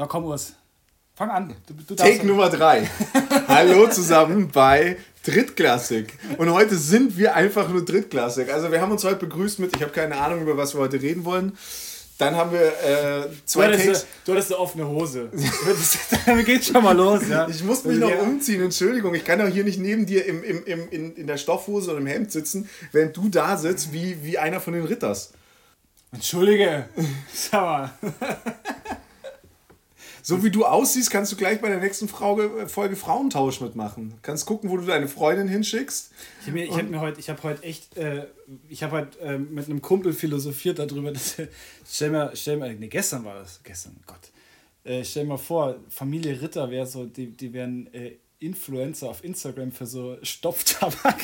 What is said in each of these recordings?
So, komm, Urs. Fang an. Du, du Take Nummer 3. Hallo zusammen bei Drittklassik. Und heute sind wir einfach nur Drittklassik. Also wir haben uns heute begrüßt mit, ich habe keine Ahnung, über was wir heute reden wollen. Dann haben wir äh, zwei du hattest, Du hattest eine offene Hose. Damit geht schon mal los, ja. Ich muss mich noch umziehen, Entschuldigung. Ich kann doch hier nicht neben dir im, im, im, in, in der Stoffhose oder im Hemd sitzen, während du da sitzt wie, wie einer von den Ritters. Entschuldige. Sag mal. So wie du aussiehst, kannst du gleich bei der nächsten Folge, Folge Frauentausch mitmachen. Kannst gucken, wo du deine Freundin hinschickst. Ich habe mir, ich hab mir heute, ich habe heute echt, äh, ich habe heute äh, mit einem Kumpel philosophiert darüber, dass, stell mir, stell mir, nee, gestern war das, gestern, Gott. Äh, stell mir vor, Familie Ritter wäre so, die, die wären äh, Influencer auf Instagram für so Stopftabak.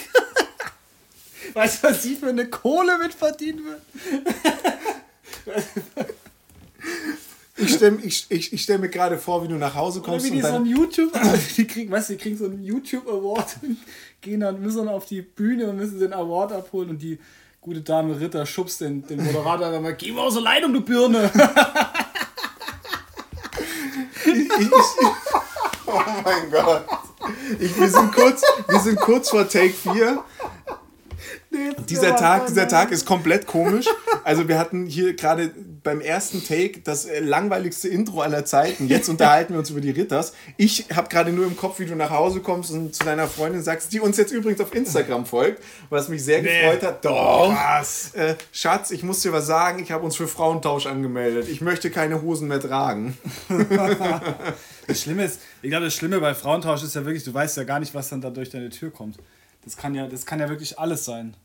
weißt du, was sie für eine Kohle mit verdienen wird? Ich stelle ich, ich, ich stell mir gerade vor, wie du nach Hause kommst. Oder wie die so ein YouTube, die kriegen, weißt du, die kriegen so einen YouTube Award und gehen dann, müssen dann auf die Bühne und müssen den Award abholen und die gute Dame Ritter schubst den, den Moderator dann mal, geh mal aus der Leitung, du Birne. ich, ich, oh mein Gott. Ich, wir, sind kurz, wir sind kurz vor Take 4 dieser Tag, dieser Tag ist komplett komisch. Also wir hatten hier gerade beim ersten Take das äh, langweiligste Intro aller Zeiten. Jetzt unterhalten wir uns über die Ritters. Ich habe gerade nur im Kopf, wie du nach Hause kommst und zu deiner Freundin sagst, die uns jetzt übrigens auf Instagram folgt, was mich sehr nee. gefreut hat. Doch. Was? Äh, Schatz, ich muss dir was sagen. Ich habe uns für Frauentausch angemeldet. Ich möchte keine Hosen mehr tragen. das Schlimme ist, ich glaube, das Schlimme bei Frauentausch ist ja wirklich, du weißt ja gar nicht, was dann da durch deine Tür kommt. Das kann ja, das kann ja wirklich alles sein.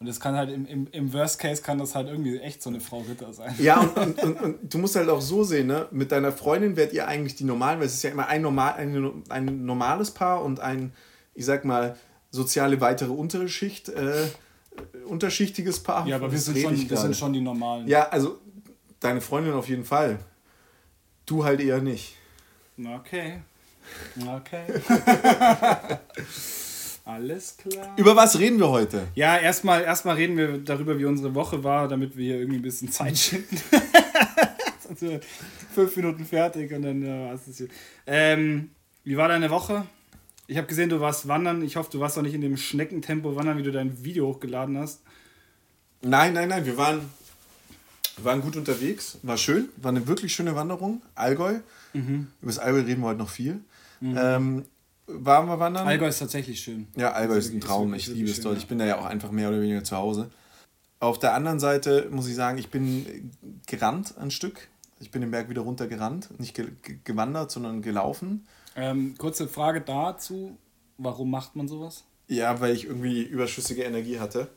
Und das kann halt im, im, im Worst Case kann das halt irgendwie echt so eine Frau Ritter sein. Ja, und, und, und, und du musst halt auch so sehen, ne? Mit deiner Freundin werdet ihr eigentlich die normalen, weil es ist ja immer ein, normal, ein, ein normales Paar und ein, ich sag mal, soziale weitere untere Schicht, äh, unterschichtiges Paar. Ja, aber wir sind, schon, wir sind schon die normalen. Ja, also deine Freundin auf jeden Fall. Du halt eher nicht. Okay. Okay. Alles klar. Über was reden wir heute? Ja, erstmal erstmal reden wir darüber, wie unsere Woche war, damit wir hier irgendwie ein bisschen Zeit schinden. Sonst sind wir fünf Minuten fertig und dann ja, was ist hier. Ähm, wie war deine Woche? Ich habe gesehen, du warst wandern. Ich hoffe, du warst doch nicht in dem Schneckentempo wandern, wie du dein Video hochgeladen hast. Nein, nein, nein. Wir waren, wir waren gut unterwegs. War schön. War eine wirklich schöne Wanderung. Allgäu. Mhm. Über das Allgäu reden wir heute noch viel. Mhm. Ähm, waren wir wandern. Allgäu ist tatsächlich schön. Ja, Allgäu ist ein Traum. Ich liebe es dort. Ich bin da ja auch einfach mehr oder weniger zu Hause. Auf der anderen Seite muss ich sagen, ich bin gerannt ein Stück. Ich bin den Berg wieder runter gerannt. Nicht ge gewandert, sondern gelaufen. Ähm, kurze Frage dazu. Warum macht man sowas? Ja, weil ich irgendwie überschüssige Energie hatte.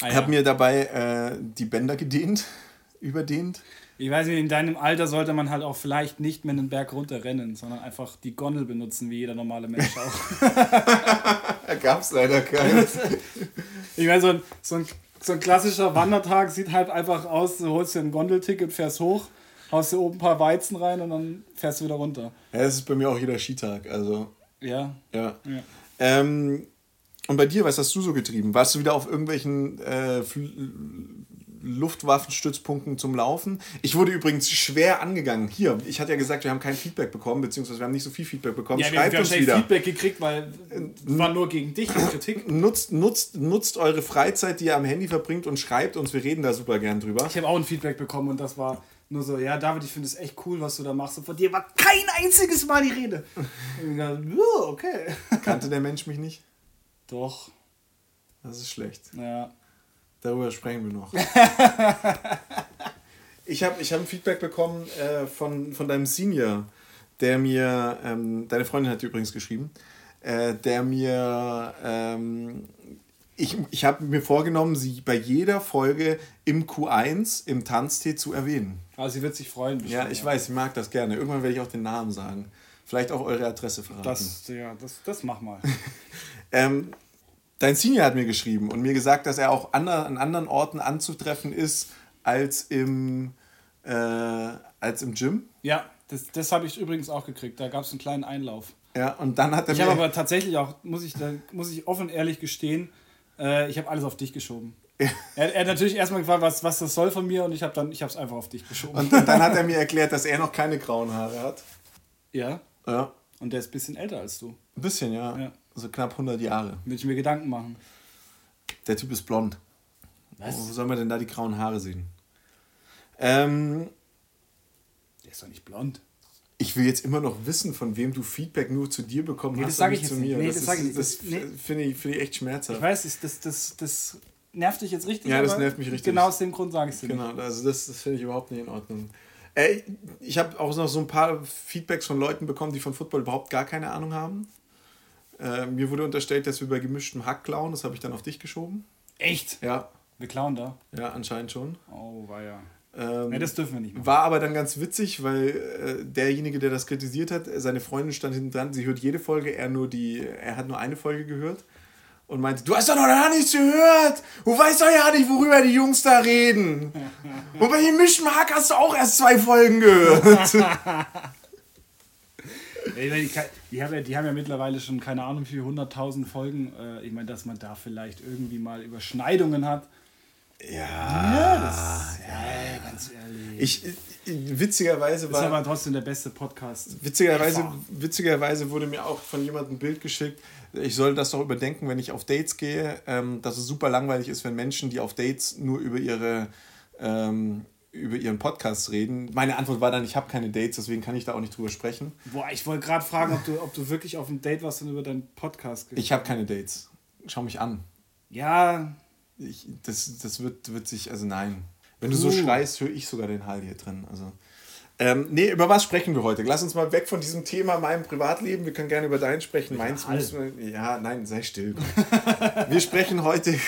Ah, ja. Ich habe mir dabei äh, die Bänder gedehnt, überdehnt. Ich weiß nicht, in deinem Alter sollte man halt auch vielleicht nicht mehr den Berg runterrennen, sondern einfach die Gondel benutzen, wie jeder normale Mensch auch. da gab es leider keinen. ich meine, so ein, so, ein, so ein klassischer Wandertag sieht halt einfach aus, du holst dir ein Gondelticket, fährst hoch, haust dir oben ein paar Weizen rein und dann fährst du wieder runter. Ja, das ist bei mir auch jeder Skitag, also... Ja. Ja. ja. Ähm, und bei dir, was hast du so getrieben? Warst du wieder auf irgendwelchen äh, Luftwaffenstützpunkten zum Laufen. Ich wurde übrigens schwer angegangen. Hier, ich hatte ja gesagt, wir haben kein Feedback bekommen, beziehungsweise wir haben nicht so viel Feedback bekommen. Ja, Schreibt wir, wir haben wieder. Feedback gekriegt, weil es war nur gegen dich Kritik. Nutzt, nutzt, nutzt eure Freizeit, die ihr am Handy verbringt und schreibt uns. Wir reden da super gern drüber. Ich habe auch ein Feedback bekommen und das war nur so, ja, David, ich finde es echt cool, was du da machst. Und von dir war kein einziges Mal die Rede. okay. Kannte der Mensch mich nicht? Doch. Das ist schlecht. Ja. Darüber sprechen wir noch. ich habe ich hab ein Feedback bekommen äh, von, von deinem Senior, der mir, ähm, deine Freundin hat übrigens geschrieben, äh, der mir, ähm, ich, ich habe mir vorgenommen, sie bei jeder Folge im Q1 im Tanztee zu erwähnen. Also sie wird sich freuen. Bestimmt, ja, ich ja. weiß, sie mag das gerne. Irgendwann werde ich auch den Namen sagen. Vielleicht auch eure Adresse verraten. Das, ja, das, das mach mal. ähm, Dein Senior hat mir geschrieben und mir gesagt, dass er auch an anderen Orten anzutreffen ist als im, äh, als im Gym. Ja, das, das habe ich übrigens auch gekriegt. Da gab es einen kleinen Einlauf. Ja, und dann hat er Ich habe aber tatsächlich auch, muss ich, da muss ich offen ehrlich gestehen, äh, ich habe alles auf dich geschoben. er, er, hat natürlich erstmal gefragt, was, was das soll von mir und ich habe dann, ich habe es einfach auf dich geschoben. Und, und, dann hat er mir erklärt, dass er noch keine grauen Haare hat. Ja. Ja. Und der ist ein bisschen älter als du. Ein bisschen, ja. ja. So knapp 100 Jahre. Würde ich mir Gedanken machen. Der Typ ist blond. Was? Wo soll man denn da die grauen Haare sehen? Ähm, der ist doch nicht blond. Ich will jetzt immer noch wissen, von wem du Feedback nur zu dir bekommen nee, hast. Das sage ich jetzt zu mir. Nee, das, das, ist, das nee. finde ich, find ich echt schmerzhaft. Ich weiß, das, das, das nervt dich jetzt richtig. Ja, das nervt mich richtig. Genau aus dem Grund sage ich es dir. Genau, also das, das finde ich überhaupt nicht in Ordnung. Äh, ich habe auch noch so ein paar Feedbacks von Leuten bekommen, die von Football überhaupt gar keine Ahnung haben. Äh, mir wurde unterstellt, dass wir bei gemischtem Hack klauen. Das habe ich dann auf dich geschoben. Echt? Ja. Wir klauen da? Ja, anscheinend schon. Oh, war ja. Ähm, nee, das dürfen wir nicht machen. War aber dann ganz witzig, weil äh, derjenige, der das kritisiert hat, seine Freundin stand hinten dran, sie hört jede Folge, er nur die, er hat nur eine Folge gehört und meinte, du hast doch noch gar nichts gehört. Du weißt doch ja nicht, worüber die Jungs da reden. und bei dem Mischmark hast du auch erst zwei Folgen gehört. die, die, haben ja, die haben ja mittlerweile schon keine Ahnung wie viele hunderttausend Folgen. Äh, ich meine, dass man da vielleicht irgendwie mal Überschneidungen hat. Ja, ja, das, ja, ganz ehrlich. Ich, witzigerweise war. Das ist aber trotzdem der beste Podcast. Witzigerweise, witzigerweise wurde mir auch von jemandem ein Bild geschickt. Ich soll das doch überdenken, wenn ich auf Dates gehe, ähm, dass es super langweilig ist, wenn Menschen, die auf Dates nur über ihre ähm, über ihren Podcast reden. Meine Antwort war dann, ich habe keine Dates, deswegen kann ich da auch nicht drüber sprechen. Boah, ich wollte gerade fragen, ob du, ob du wirklich auf ein Date warst und über deinen Podcast Ich habe keine Dates. Schau mich an. Ja, ich, das, das wird, wird sich, also nein. Wenn du uh. so schreist, höre ich sogar den Hall hier drin. Also. Ähm, nee, über was sprechen wir heute? Lass uns mal weg von diesem Thema meinem Privatleben. Wir können gerne über dein sprechen. Meins müssen wir. Ja, nein, sei still. wir sprechen heute.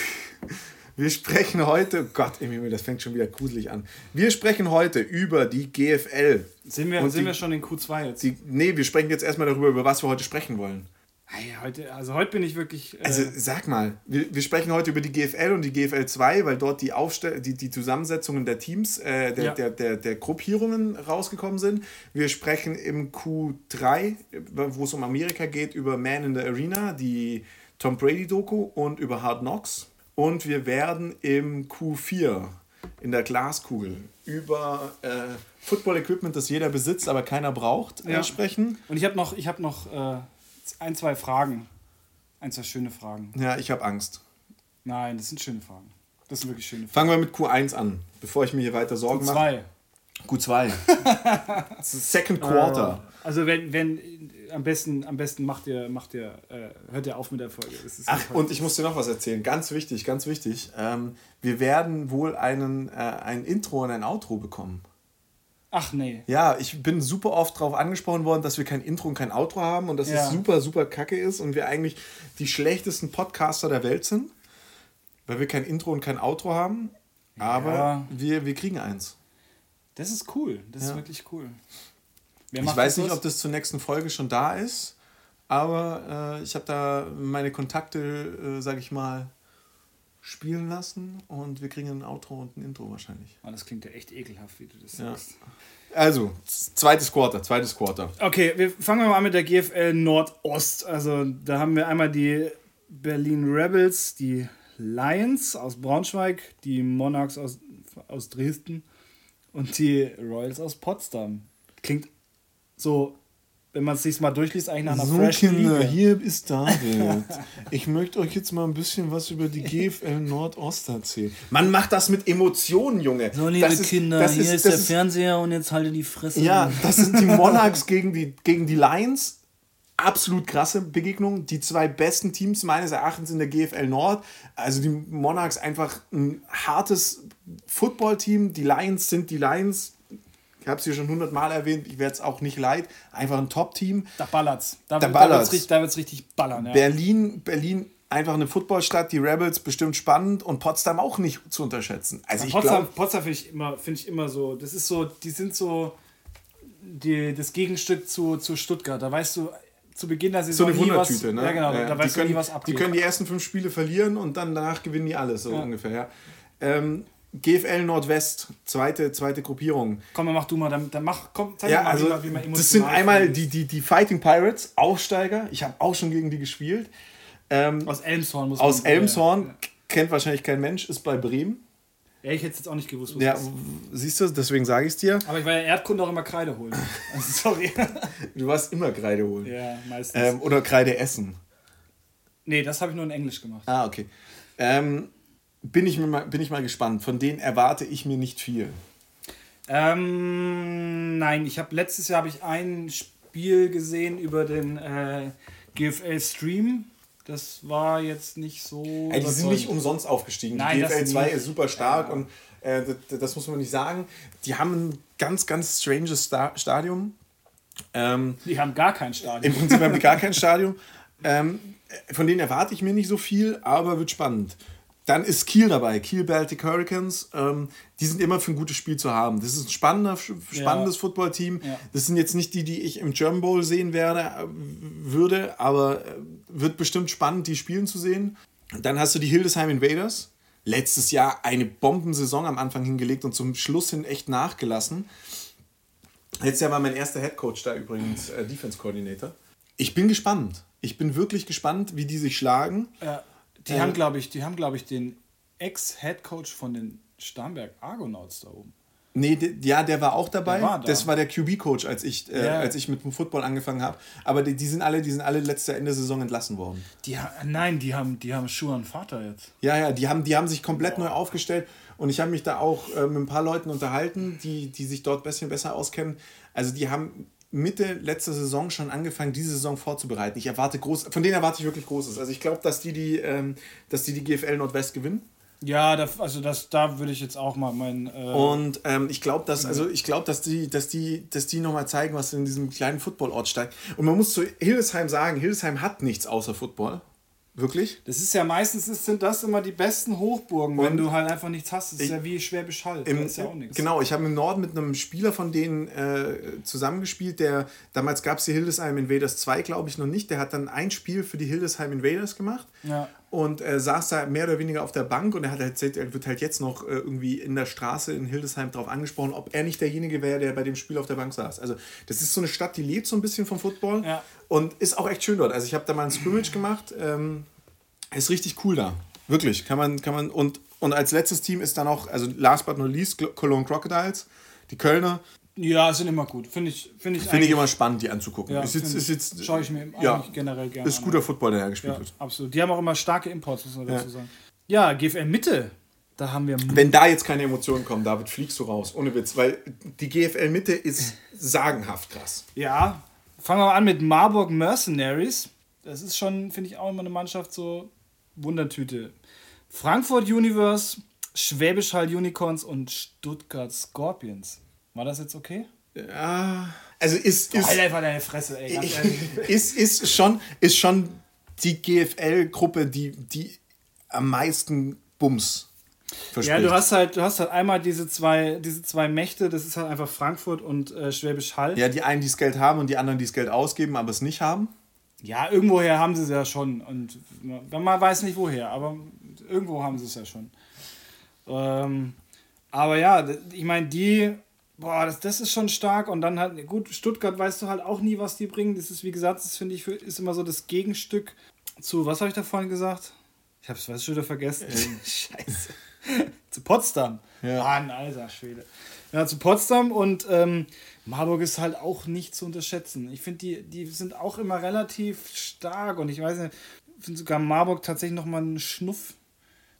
Wir sprechen heute, oh Gott, das fängt schon wieder gruselig an. Wir sprechen heute über die GFL. Sind wir, sind die, wir schon in Q2 jetzt? Die, nee, wir sprechen jetzt erstmal darüber, über was wir heute sprechen wollen. Hey, heute, also heute bin ich wirklich. Äh also sag mal, wir, wir sprechen heute über die GFL und die GFL 2, weil dort die, Aufstell die, die Zusammensetzungen der Teams, äh, der, ja. der, der, der Gruppierungen rausgekommen sind. Wir sprechen im Q3, wo es um Amerika geht, über Man in the Arena, die Tom Brady-Doku und über Hard Knocks. Und wir werden im Q4 in der Glaskugel über äh, Football-Equipment, das jeder besitzt, aber keiner braucht, äh, ja. sprechen. Und ich habe noch, ich hab noch äh ein, zwei Fragen. Ein, zwei schöne Fragen. Ja, ich habe Angst. Nein, das sind schöne Fragen. Das sind wirklich schöne Fragen. Fangen wir mit Q1 an, bevor ich mir hier weiter Sorgen mache. Q2. Q2. Second Quarter. Also wenn, wenn am besten, am besten macht ihr, macht ihr, äh, hört ihr auf mit der Folge. Ach, und ich muss dir noch was erzählen. Ganz wichtig, ganz wichtig. Ähm, wir werden wohl einen, äh, ein Intro und ein Outro bekommen. Ach nee. Ja, ich bin super oft darauf angesprochen worden, dass wir kein Intro und kein Outro haben und dass ja. es super, super kacke ist und wir eigentlich die schlechtesten Podcaster der Welt sind, weil wir kein Intro und kein Outro haben. Aber ja. wir, wir kriegen eins. Das ist cool. Das ja. ist wirklich cool. Wer ich weiß nicht, ob das zur nächsten Folge schon da ist, aber äh, ich habe da meine Kontakte, äh, sage ich mal, spielen lassen und wir kriegen ein Outro und ein Intro wahrscheinlich. Oh, das klingt ja echt ekelhaft, wie du das ja. sagst. Also, zweites Quarter, zweites Quarter. Okay, wir fangen mal an mit der GFL Nordost. Also, da haben wir einmal die Berlin Rebels, die Lions aus Braunschweig, die Monarchs aus, aus Dresden und die Royals aus Potsdam. Klingt so wenn man es sich mal durchliest, eigentlich nach einer so, Kinder, Liga. hier ist David. ich möchte euch jetzt mal ein bisschen was über die GFL Nordost erzählen. Man macht das mit Emotionen, Junge. So, liebe das Kinder, ist, hier ist, ist der ist, Fernseher und jetzt halte die Fresse. Ja, das sind die Monarchs gegen die, gegen die Lions. Absolut krasse Begegnung. Die zwei besten Teams meines Erachtens in der GFL Nord. Also die Monarchs einfach ein hartes Footballteam. Die Lions sind die Lions ich habe es hier schon hundertmal erwähnt, ich werde es auch nicht leid. Einfach ein Top-Team. Da ballert's. Da, da, da wird es richtig, richtig ballern. Ja. Berlin, Berlin einfach eine Footballstadt, die Rebels bestimmt spannend und Potsdam auch nicht zu unterschätzen. Also ja, ich Potsdam, glaub, Potsdam finde ich, immer, find ich immer so, das ist so, die sind so die, das Gegenstück zu, zu Stuttgart. Da weißt du, zu Beginn der Saison. So eine Wundertüte, was, ne? Ja, genau, ja, da weißt können, du nie, was abgeht. Die können die ersten fünf Spiele verlieren und dann danach gewinnen die alles, so ja. ungefähr. Ja. Ähm, GFL Nordwest, zweite, zweite Gruppierung. Komm, mach du mal, dann, dann mach, komm, zeig ja, mal, also, wie man, wie man Das sind einmal die, die, die Fighting Pirates, Aufsteiger. Ich habe auch schon gegen die gespielt. Ähm, aus Elmshorn muss man Aus Elmshorn. Ja. kennt wahrscheinlich kein Mensch, ist bei Bremen. Ja, ich hätte es jetzt auch nicht gewusst. Ja, siehst du, deswegen sage ich es dir. Aber ich war ja Erdkunde auch immer Kreide holen. Also, sorry. Du warst immer Kreide holen. Ja, meistens. Ähm, oder Kreide essen. Nee, das habe ich nur in Englisch gemacht. Ah, okay. Ähm, bin, ich mir mal, bin ich mal gespannt. Von denen erwarte ich mir nicht viel. Ähm, nein, ich habe letztes Jahr habe ich ein Spiel gesehen über den äh, GFL Stream. Das war jetzt nicht so. Ey, die sind nicht umsonst aufgestiegen. Nein, die GFL 2 nicht. ist super stark Ja. und äh, das, das muss man nicht sagen. Die haben ein ganz, ganz stranges Sta Stadium. Ähm, Die haben gar kein Stadion. Im Prinzip haben die gar kein Stadion. Ähm, von denen erwarte ich mir nicht so viel, aber wird spannend. Dann ist Kiel dabei, Kiel Baltic Hurricanes. Ähm, die sind immer für ein gutes Spiel zu haben. Das ist ein spannender, spannendes Ja. Footballteam. Ja. Das sind jetzt nicht die, die ich im German Bowl sehen werde, äh, würde, aber äh, wird bestimmt spannend, die spielen zu sehen. Dann hast du die Hildesheim Invaders. Letztes Jahr eine Bombensaison am Anfang hingelegt und zum Schluss hin echt nachgelassen. Letztes Jahr war mein erster Headcoach da übrigens, äh, Defense Coordinator. Ich bin gespannt. Ich bin wirklich gespannt, wie die sich schlagen. Ja, die Äh, haben, glaube ich, die haben, glaube ich, den Ex-Headcoach von den Starnberg Argonauts da oben. Nee, de, ja, der war auch dabei. War da. Das war der QB-Coach, als ich, äh, Ja. als ich mit dem Football angefangen habe. Aber die, die sind alle, die sind alle letzte Ende der Saison entlassen worden. Die, nein, die haben, die haben Schuhe und Vater jetzt. Ja, ja, die haben, die haben sich komplett neu aufgestellt und ich habe mich da auch äh, mit ein paar Leuten unterhalten, die, die sich dort ein bisschen besser auskennen. Also die haben Mitte letzter Saison schon angefangen, diese Saison vorzubereiten. Ich erwarte groß, von denen erwarte ich wirklich Großes. Also ich glaube, dass die die, ähm, dass die die GFL Nordwest gewinnen. Ja, da, also das, da würde ich jetzt auch mal mein. Äh, Und ähm, ich glaube, dass, also ich glaube, dass die, dass die, dass die nochmal zeigen, was in diesem kleinen Footballort steigt. Und man muss zu Hildesheim sagen, Hildesheim hat nichts außer Football. Wirklich? das ist ja meistens ist, sind das immer die besten Hochburgen, wenn Und du halt einfach nichts hast. Das ist ich- ja wie Schwäbisch Hall. Im, ist ja auch nichts. Genau, ich habe im Norden mit einem Spieler von denen äh, zusammengespielt, der damals gab es die Hildesheim Invaders 2, glaube ich, noch nicht. Der hat dann ein Spiel für die Hildesheim Invaders gemacht Ja. Und äh, saß da mehr oder weniger auf der Bank und er hat erzählt, er wird halt jetzt noch äh, irgendwie in der Straße in Hildesheim darauf angesprochen, ob er nicht derjenige wäre, der bei dem Spiel auf der Bank saß. Also das ist so eine Stadt, die lebt so ein bisschen vom Football Ja. und ist auch echt schön dort. Also ich habe da mal ein Scrimmage gemacht. Ähm, ist richtig cool da. Wirklich. Kann man, kann man. Und, und als letztes Team ist dann auch, also last but not least, Col- Cologne Crocodiles. Die Kölner. Ja, sind immer gut. Finde ich, finde ich, Finde ich immer spannend, die anzugucken. Ja, ist jetzt, ist jetzt, Schaue ich mir ja, generell gerne ist an. guter Football, der da gespielt Ja, wird. absolut. Die haben auch immer starke Imports, muss man Ja. dazu sagen. Ja, GFL Mitte. Da haben wir. Wenn da jetzt keine Emotionen kommen, David, fliegst du raus. Ohne Witz. Weil die GFL Mitte ist sagenhaft krass. Ja, fangen wir mal an mit Marburg Mercenaries. Das ist schon, finde ich, auch immer eine Mannschaft so Wundertüte. Frankfurt Universe, Schwäbisch Hall Unicorns und Stuttgart Scorpions. War das jetzt okay? Ja. Also ist, ist, Halt einfach deine Fresse, ey. Ist, ist, schon, ist schon die GFL-Gruppe, die, die am meisten Bums verspricht. Ja, du hast halt, du hast halt einmal diese zwei, diese zwei Mächte, das ist halt einfach Frankfurt und äh, Schwäbisch Hall. Ja, die einen, die das Geld haben und die anderen, die das Geld ausgeben, aber es nicht haben. Ja, irgendwoher haben sie es ja schon. Und man weiß nicht woher, aber irgendwo haben sie es ja schon. Ähm, aber ja, ich meine, die, boah, das, das ist schon stark. Und dann halt, gut, Stuttgart weißt du halt auch nie, was die bringen. Das ist, wie gesagt, das finde ich, ist immer so das Gegenstück zu, was habe ich da vorhin gesagt? Ich habe es weiß schon wieder vergessen. Scheiße. zu Potsdam. Ja. Mann, alter Schwede. Ja, zu Potsdam und ähm, Marburg ist halt auch nicht zu unterschätzen. Ich finde, die, die sind auch immer relativ stark und ich weiß nicht, ich finde sogar Marburg tatsächlich noch mal einen Schnuff.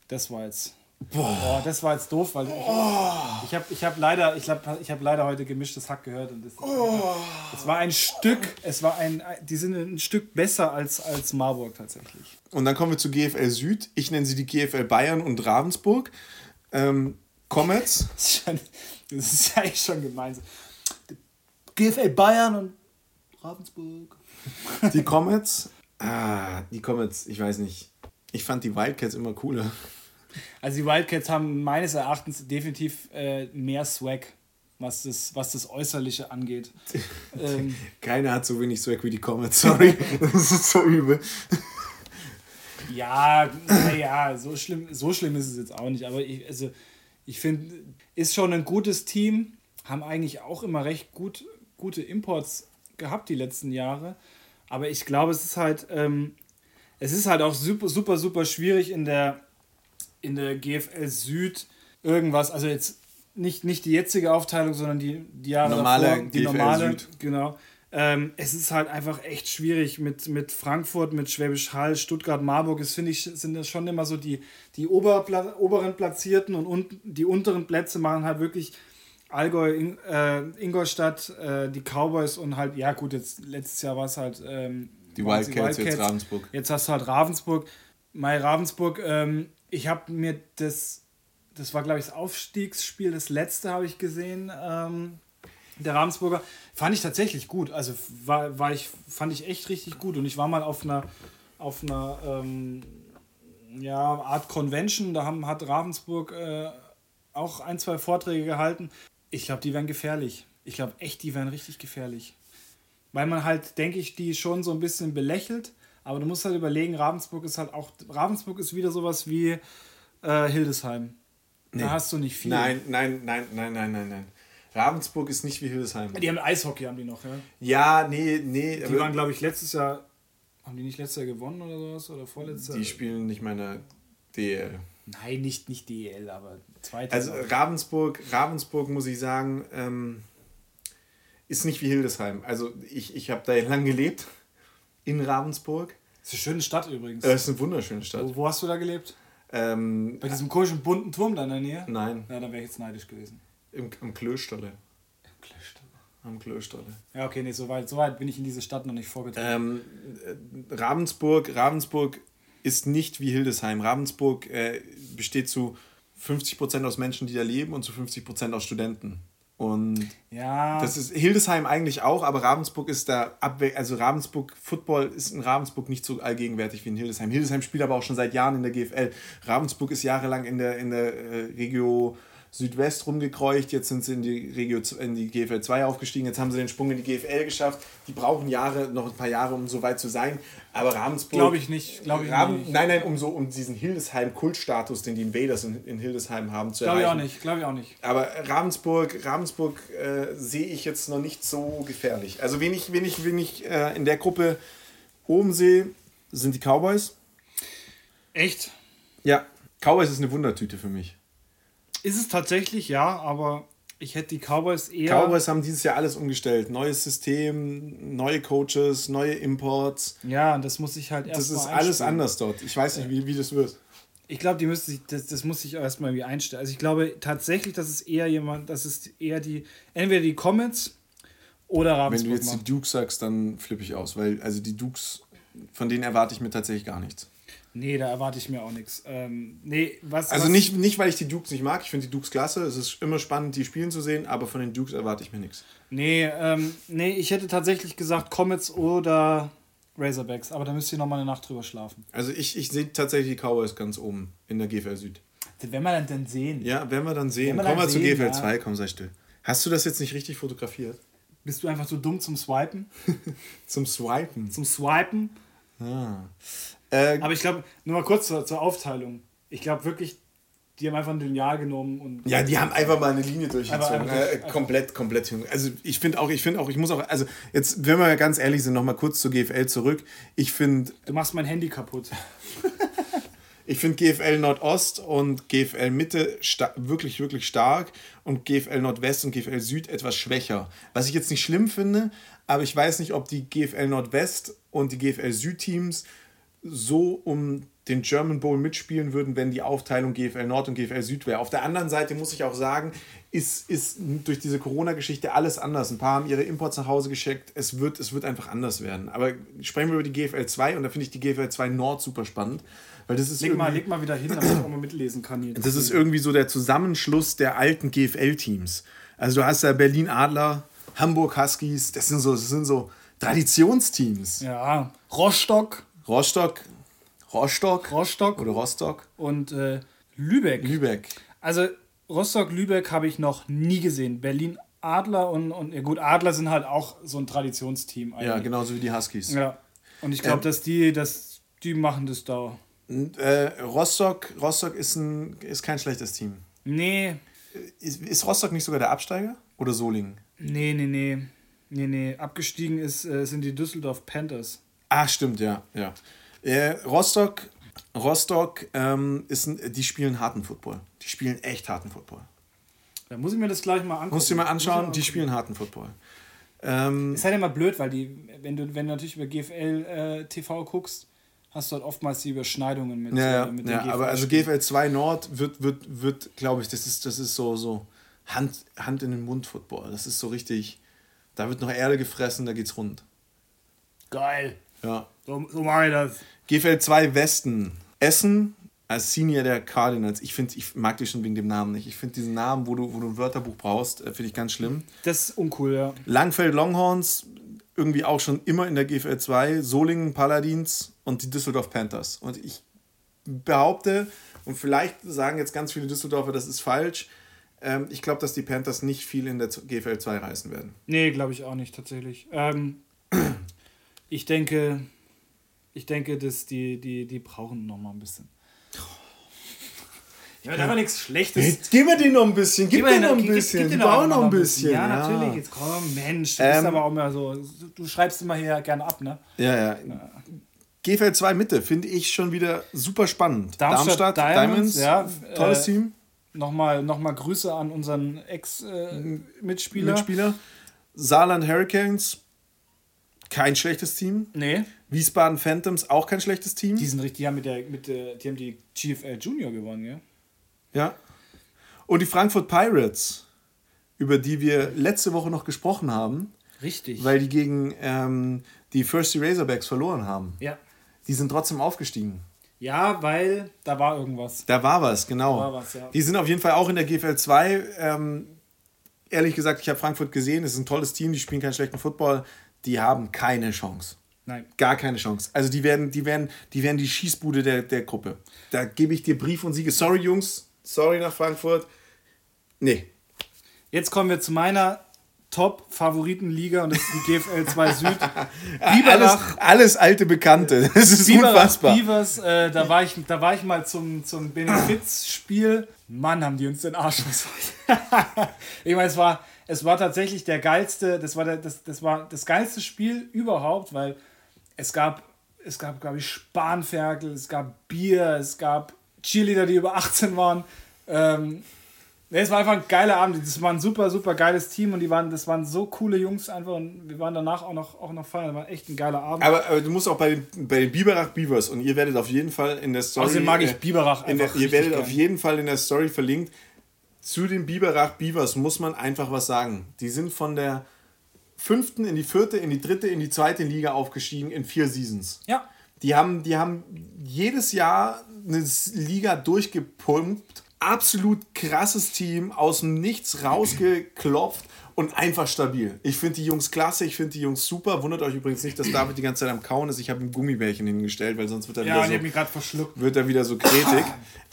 Das war jetzt. Boah, das war jetzt doof, weil ich, ich habe ich hab leider, ich hab, ich hab leider heute gemischtes Hack gehört und das, es war ein Stück, es war ein, die sind ein Stück besser als, als Marburg tatsächlich. Und dann kommen wir zu GFL Süd. Ich nenne sie die GFL Bayern und Ravensburg. Ähm, Comets. Das das ist ja echt schon gemein. So, GFL Bayern und Ravensburg. Die Comets. Ah, die Comets, ich weiß nicht. Ich fand die Wildcats immer cooler. Also die Wildcats haben meines Erachtens definitiv äh, mehr Swag, was das, was das Äußerliche angeht. ähm, Keiner hat so wenig Swag wie die Comets, sorry. das ist so übel. ja, naja, so schlimm, so schlimm ist es jetzt auch nicht. Aber ich, also, ich finde, ist schon ein gutes Team. Haben eigentlich auch immer recht gut, gute Imports gehabt die letzten Jahre. Aber ich glaube, es ist halt, ähm, es ist halt auch super, super, super schwierig in der, in der GFL Süd irgendwas, also jetzt nicht, nicht die jetzige Aufteilung, sondern die, die Jahre normale davor, die GFL normale, Süd. genau. Ähm, es ist halt einfach echt schwierig mit, mit Frankfurt, mit Schwäbisch Hall, Stuttgart, Marburg. Es finde ich, sind das schon immer so die, die Oberpla oberen Platzierten und un die unteren Plätze machen halt wirklich Allgäu, In, äh, Ingolstadt, äh, die Cowboys und halt, ja gut, jetzt letztes Jahr war es halt ähm, die Wildcats, Wildcats, jetzt Ravensburg. Jetzt hast du halt Ravensburg. Mai Ravensburg, ähm, ich habe mir das, das war glaube ich das Aufstiegsspiel, das letzte habe ich gesehen, ähm, der Ravensburger, fand ich tatsächlich gut. Also war, war ich, fand ich echt richtig gut. Und ich war mal auf einer, auf einer ähm, ja, Art Convention, da haben, hat Ravensburg äh, auch ein, zwei Vorträge gehalten. Ich glaube, die wären gefährlich. Ich glaube echt, die wären richtig gefährlich. Weil man halt, denke ich, die schon so ein bisschen belächelt. Aber du musst halt überlegen, Ravensburg ist halt auch, Ravensburg ist wieder sowas wie äh, Hildesheim. Nee. Da hast du nicht viel. Nein, nein, nein, nein, nein, nein, nein. Ravensburg ist nicht wie Hildesheim. Die haben Eishockey, haben die noch, ja? Ja, nee, nee. Die waren, glaube ich, letztes Jahr. Haben die nicht letztes Jahr gewonnen oder sowas? Oder vorletztes Jahr? Die spielen nicht meine DL. Nein, nicht, nicht DL, aber zweite. Also Ravensburg, Ravensburg muss ich sagen, ähm, ist nicht wie Hildesheim. Also ich, ich habe da lang gelebt in Ravensburg. Das ist eine schöne Stadt übrigens. Das ist eine wunderschöne Stadt. Wo, wo hast du da gelebt? Ähm, Bei diesem komischen bunten Turm da in der Nähe? Nein. Ja, da wäre ich jetzt neidisch gewesen. Im, am Klösterle. Im Klösterle. Am Klösterle. Ja, okay, nee, so weit, so weit bin ich in diese Stadt noch nicht vorgetragen. Ähm, äh, Ravensburg, Ravensburg ist nicht wie Hildesheim. Ravensburg äh, besteht zu 50% aus Menschen, die da leben und zu 50% aus Studenten. Und ja. das ist Hildesheim eigentlich auch, aber Ravensburg ist da abwe also Ravensburg Football ist in Ravensburg nicht so allgegenwärtig wie in Hildesheim. Hildesheim spielt aber auch schon seit Jahren in der GFL. Ravensburg ist jahrelang in der in der äh, Regio Südwest rumgekreucht, jetzt sind sie in die, Regio, in die GFL 2 aufgestiegen, jetzt haben sie den Sprung in die GFL geschafft. Die brauchen Jahre, noch ein paar Jahre, um so weit zu sein. Aber Ravensburg. Glaube ich nicht. Glaube ich Raven, nicht. Nein, nein, um so um diesen Hildesheim-Kultstatus, den die Invaders in, in Hildesheim haben, zu erreichen. Glaube ich auch nicht. Glaube ich auch nicht. Aber Ravensburg, Ravensburg äh, sehe ich jetzt noch nicht so gefährlich. Also, wen ich, wen ich, wen ich äh, in der Gruppe oben sehe, sind die Cowboys. Echt? Ja, Cowboys ist eine Wundertüte für mich. Ist es tatsächlich, ja, aber ich hätte die Cowboys eher. Cowboys haben dieses Jahr alles umgestellt. Neues System, neue Coaches, neue Imports. Ja, das muss ich halt erst Das ist alles anders dort. Ich weiß nicht, wie, wie das wird. Ich glaube, die müsste sich, das, das muss sich erstmal irgendwie einstellen. Also ich glaube tatsächlich, dass es eher jemand, dass es eher die, entweder die Comets oder Ravensburg Wenn du jetzt macht. die Dukes sagst, dann flippe ich aus, weil also die Dukes, von denen erwarte ich mir tatsächlich gar nichts. Nee, da erwarte ich mir auch nichts. Ähm, nee, was, also was nicht, nicht, weil ich die Dukes nicht mag. Ich finde die Dukes klasse. Es ist immer spannend, die spielen zu sehen, aber von den Dukes erwarte ich mir nichts. Nee, ähm, nee, ich hätte tatsächlich gesagt Comets oder Razorbacks, aber da müsst ihr nochmal eine Nacht drüber schlafen. Also ich, ich sehe tatsächlich die Cowboys ganz oben in der GFL Süd. Den werden wir dann, dann sehen. Ja, werden wir dann sehen. Kommen wir zu GFL ja. 2, komm, sei still. Hast du das jetzt nicht richtig fotografiert? Bist du einfach so dumm zum Swipen? zum Swipen? Zum Swipen? Ah. Äh, Aber ich glaube, nur mal kurz zur, zur Aufteilung. Ich glaube wirklich, die haben einfach ein Lineal genommen und. Ja, die haben einfach mal eine Linie durchgezogen. Äh, komplett, komplett. Also ich finde auch, ich finde auch, ich muss auch, also jetzt, wenn wir ganz ehrlich sind, nochmal kurz zur GFL zurück. Ich finde. Du machst mein Handy kaputt. ich finde GFL Nordost und GFL Mitte wirklich, wirklich stark und GFL Nordwest und GFL Süd etwas schwächer. Was ich jetzt nicht schlimm finde, aber ich weiß nicht, ob die GFL Nordwest und die GFL Süd Teams so um den German Bowl mitspielen würden, wenn die Aufteilung GFL Nord und GFL Süd wäre. Auf der anderen Seite muss ich auch sagen, ist, ist durch diese Corona-Geschichte alles anders. Ein paar haben ihre Imports nach Hause geschickt. Es wird, es wird einfach anders werden. Aber sprechen wir über die GFL 2 und da finde ich die GFL 2 Nord super spannend. Weil das ist leg, mal, leg mal wieder hin, damit ich auch mal mitlesen kann. Hier. Das ist irgendwie so der Zusammenschluss der alten GFL-Teams. Also du hast da Berlin Adler, Hamburg Huskies, das sind so, das sind so Traditionsteams. Ja, Rostock. Rostock, Rostock, Rostock oder Rostock und äh, Lübeck. Lübeck. Also Rostock, Lübeck habe ich noch nie gesehen. Berlin Adler und, und ja gut, Adler sind halt auch so ein Traditionsteam eigentlich. Ja, genauso wie die Huskies. Ja. Und ich glaube, ähm, dass die, dass die machen das da. Äh, Rostock, Rostock ist, ein, ist kein schlechtes Team. Nee. Ist, ist Rostock nicht sogar der Absteiger? Oder Solingen? Nee, nee, nee. Nee, nee. Abgestiegen ist, äh, sind die Düsseldorf Panthers. Ach, stimmt, ja. ja. Äh, Rostock, Rostock ähm, ist ein, die spielen harten Football. Die spielen echt harten Football. Da muss ich mir das gleich mal angucken. Musst du dir mal anschauen, die spielen harten Football. Ähm, ist halt immer blöd, weil die, wenn du, wenn du natürlich über GFL äh, TV guckst, hast du halt oftmals die Überschneidungen mit, ja, äh, mit ja, GFL aber also GFL 2 Nord wird, wird, wird glaube ich, das ist, das ist so, so Hand, Hand in den Mund Football. Das ist so richtig, da wird noch Erde gefressen, da geht's rund. Geil. Ja. So, so mache ich das. GFL 2 Westen. Essen als Senior der Cardinals. Ich, find, ich mag die schon wegen dem Namen nicht. Ich finde diesen Namen, wo du, wo du ein Wörterbuch brauchst, äh, finde ich ganz schlimm. Das ist uncool, ja. Langfeld Longhorns, irgendwie auch schon immer in der GFL 2. Solingen Paladins und die Düsseldorf Panthers. Und ich behaupte, und vielleicht sagen jetzt ganz viele Düsseldorfer, das ist falsch, ähm, ich glaube, dass die Panthers nicht viel in der GFL 2 reißen werden. Nee, glaube ich auch nicht, tatsächlich. Ähm, ich denke, ich denke, dass die, die, die brauchen noch mal ein bisschen. Ich meine, aber nichts Schlechtes. Jetzt gib mir den noch ein bisschen, gib, mir noch ein bisschen, gib, gib gib die brauchen noch ein bisschen. Ja, natürlich, jetzt komm, Mensch, du Ähm, bist aber auch immer so, du schreibst immer hier gerne ab, ne? Ja, ja. GFL 2 Mitte finde ich schon wieder super spannend. Darmstadt, Diamonds, ja, tolles äh, Team. Nochmal, nochmal Grüße an unseren Ex-Mitspieler. Mitspieler. Saarland Hurricanes, kein schlechtes Team. nee, Wiesbaden Phantoms, auch kein schlechtes Team. die sind richtig, die haben, mit der, mit der, die, haben die GFL Junior gewonnen, ja? Ja. Und die Frankfurt Pirates, über die wir letzte Woche noch gesprochen haben, Richtig. weil die gegen ähm, die First Razorbacks verloren haben. ja. Die sind trotzdem aufgestiegen. Ja, weil da war irgendwas. Da war was, genau. Da war was, ja. Die sind auf jeden Fall auch in der GFL 2. Ähm, ehrlich gesagt, ich habe Frankfurt gesehen. Es ist ein tolles Team, die spielen keinen schlechten Football. Die haben keine Chance. Nein. Gar keine Chance. Also die werden, die werden, die werden die Schießbude der, der Gruppe. Da gebe ich dir Brief und Siege. Sorry, Jungs. Sorry nach Frankfurt. Nee. Jetzt kommen wir zu meiner Top-Favoritenliga und das ist die GFL 2 Süd. Alles, alles alte Bekannte. Das ist Biberach unfassbar. Beavers, äh, da, war ich, da war ich mal zum, zum Benefizspiel. Mann, haben die uns den Arsch was. ich meine, es war, es war tatsächlich der geilste, das war, der, das, das war das geilste Spiel überhaupt, weil es gab, es gab, glaube ich, Spanferkel, es gab Bier, es gab Cheerleader, die über 18 waren. Ähm, nee, es war einfach ein geiler Abend. Das war ein super, super geiles Team und die waren, das waren so coole Jungs einfach und wir waren danach auch noch, auch noch feiern. Das war echt ein geiler Abend. Aber, aber du musst auch bei den, bei den Biberach Beavers und ihr werdet auf jeden Fall in der Story. Außerdem mag ich äh, Biberach in der, einfach Ihr werdet gern. auf jeden Fall in der Story verlinkt. Zu den Biberach Beavers muss man einfach was sagen. Die sind von der fünften in die vierte, in die dritte, in die zweite Liga aufgestiegen in vier Seasons. Ja. Die haben, die haben jedes Jahr eine Liga durchgepumpt. Absolut krasses Team, aus dem Nichts rausgeklopft und einfach stabil. Ich finde die Jungs klasse, ich finde die Jungs super. Wundert euch übrigens nicht, dass David die ganze Zeit am Kauen ist. Ich habe ihm Gummibärchen hingestellt, weil sonst wird er Ja, wieder ich so mich gerade verschluckt. wird er wieder so kretig.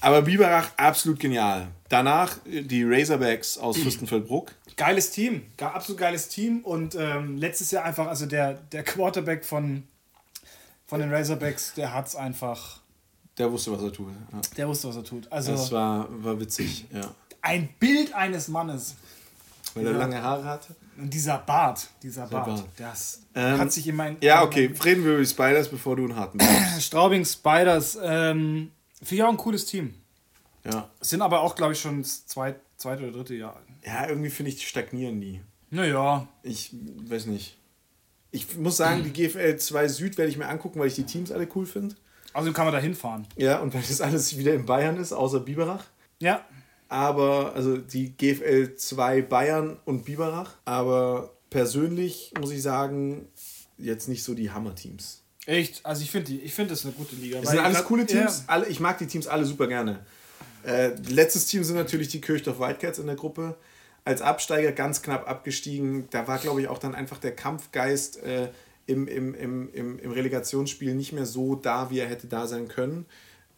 Aber Biberach absolut genial. Danach äh, die Razorbacks aus Fürstenfeldbruck. Geiles Team, absolut geiles Team und ähm, letztes Jahr einfach, also der, der Quarterback von, von den Razorbacks, der hat's einfach, Der wusste, was er tut. Ja. der wusste, was er tut. Also Das war, war witzig, ja. ein Bild eines Mannes. Weil er lange Haare hatte. Und dieser Bart, dieser Bart, Bart. das Ähm, hat sich in mein... Ja, okay. Reden wir über die Spiders, bevor du einen harten brauchst. Straubing Spiders, ähm, finde ich auch ein cooles Team. Ja. Sind aber auch, glaube ich, schon das zweit, zweite oder dritte Jahr. Ja, irgendwie finde ich, die stagnieren nie. Naja, Ich weiß nicht. Ich muss sagen, die GFL 2 Süd werde ich mir angucken, weil ich die Teams alle cool finde. also kann man da hinfahren. Ja, und weil das alles wieder in Bayern ist, außer Biberach. Ja, aber, also die GFL 2 Bayern und Biberach, aber persönlich muss ich sagen, jetzt nicht so die Hammer-Teams. echt. Also ich finde die, ich finde das eine gute Liga. Weil sind alles grad- coole Teams, Ja. alle, ich mag die Teams alle super gerne. Äh, letztes Team sind natürlich die Kirchdorf Wildcats in der Gruppe. Als Absteiger ganz knapp abgestiegen. Da war, glaube ich, auch dann einfach der Kampfgeist äh, im, im, im, im, im Relegationsspiel nicht mehr so da, wie er hätte da sein können.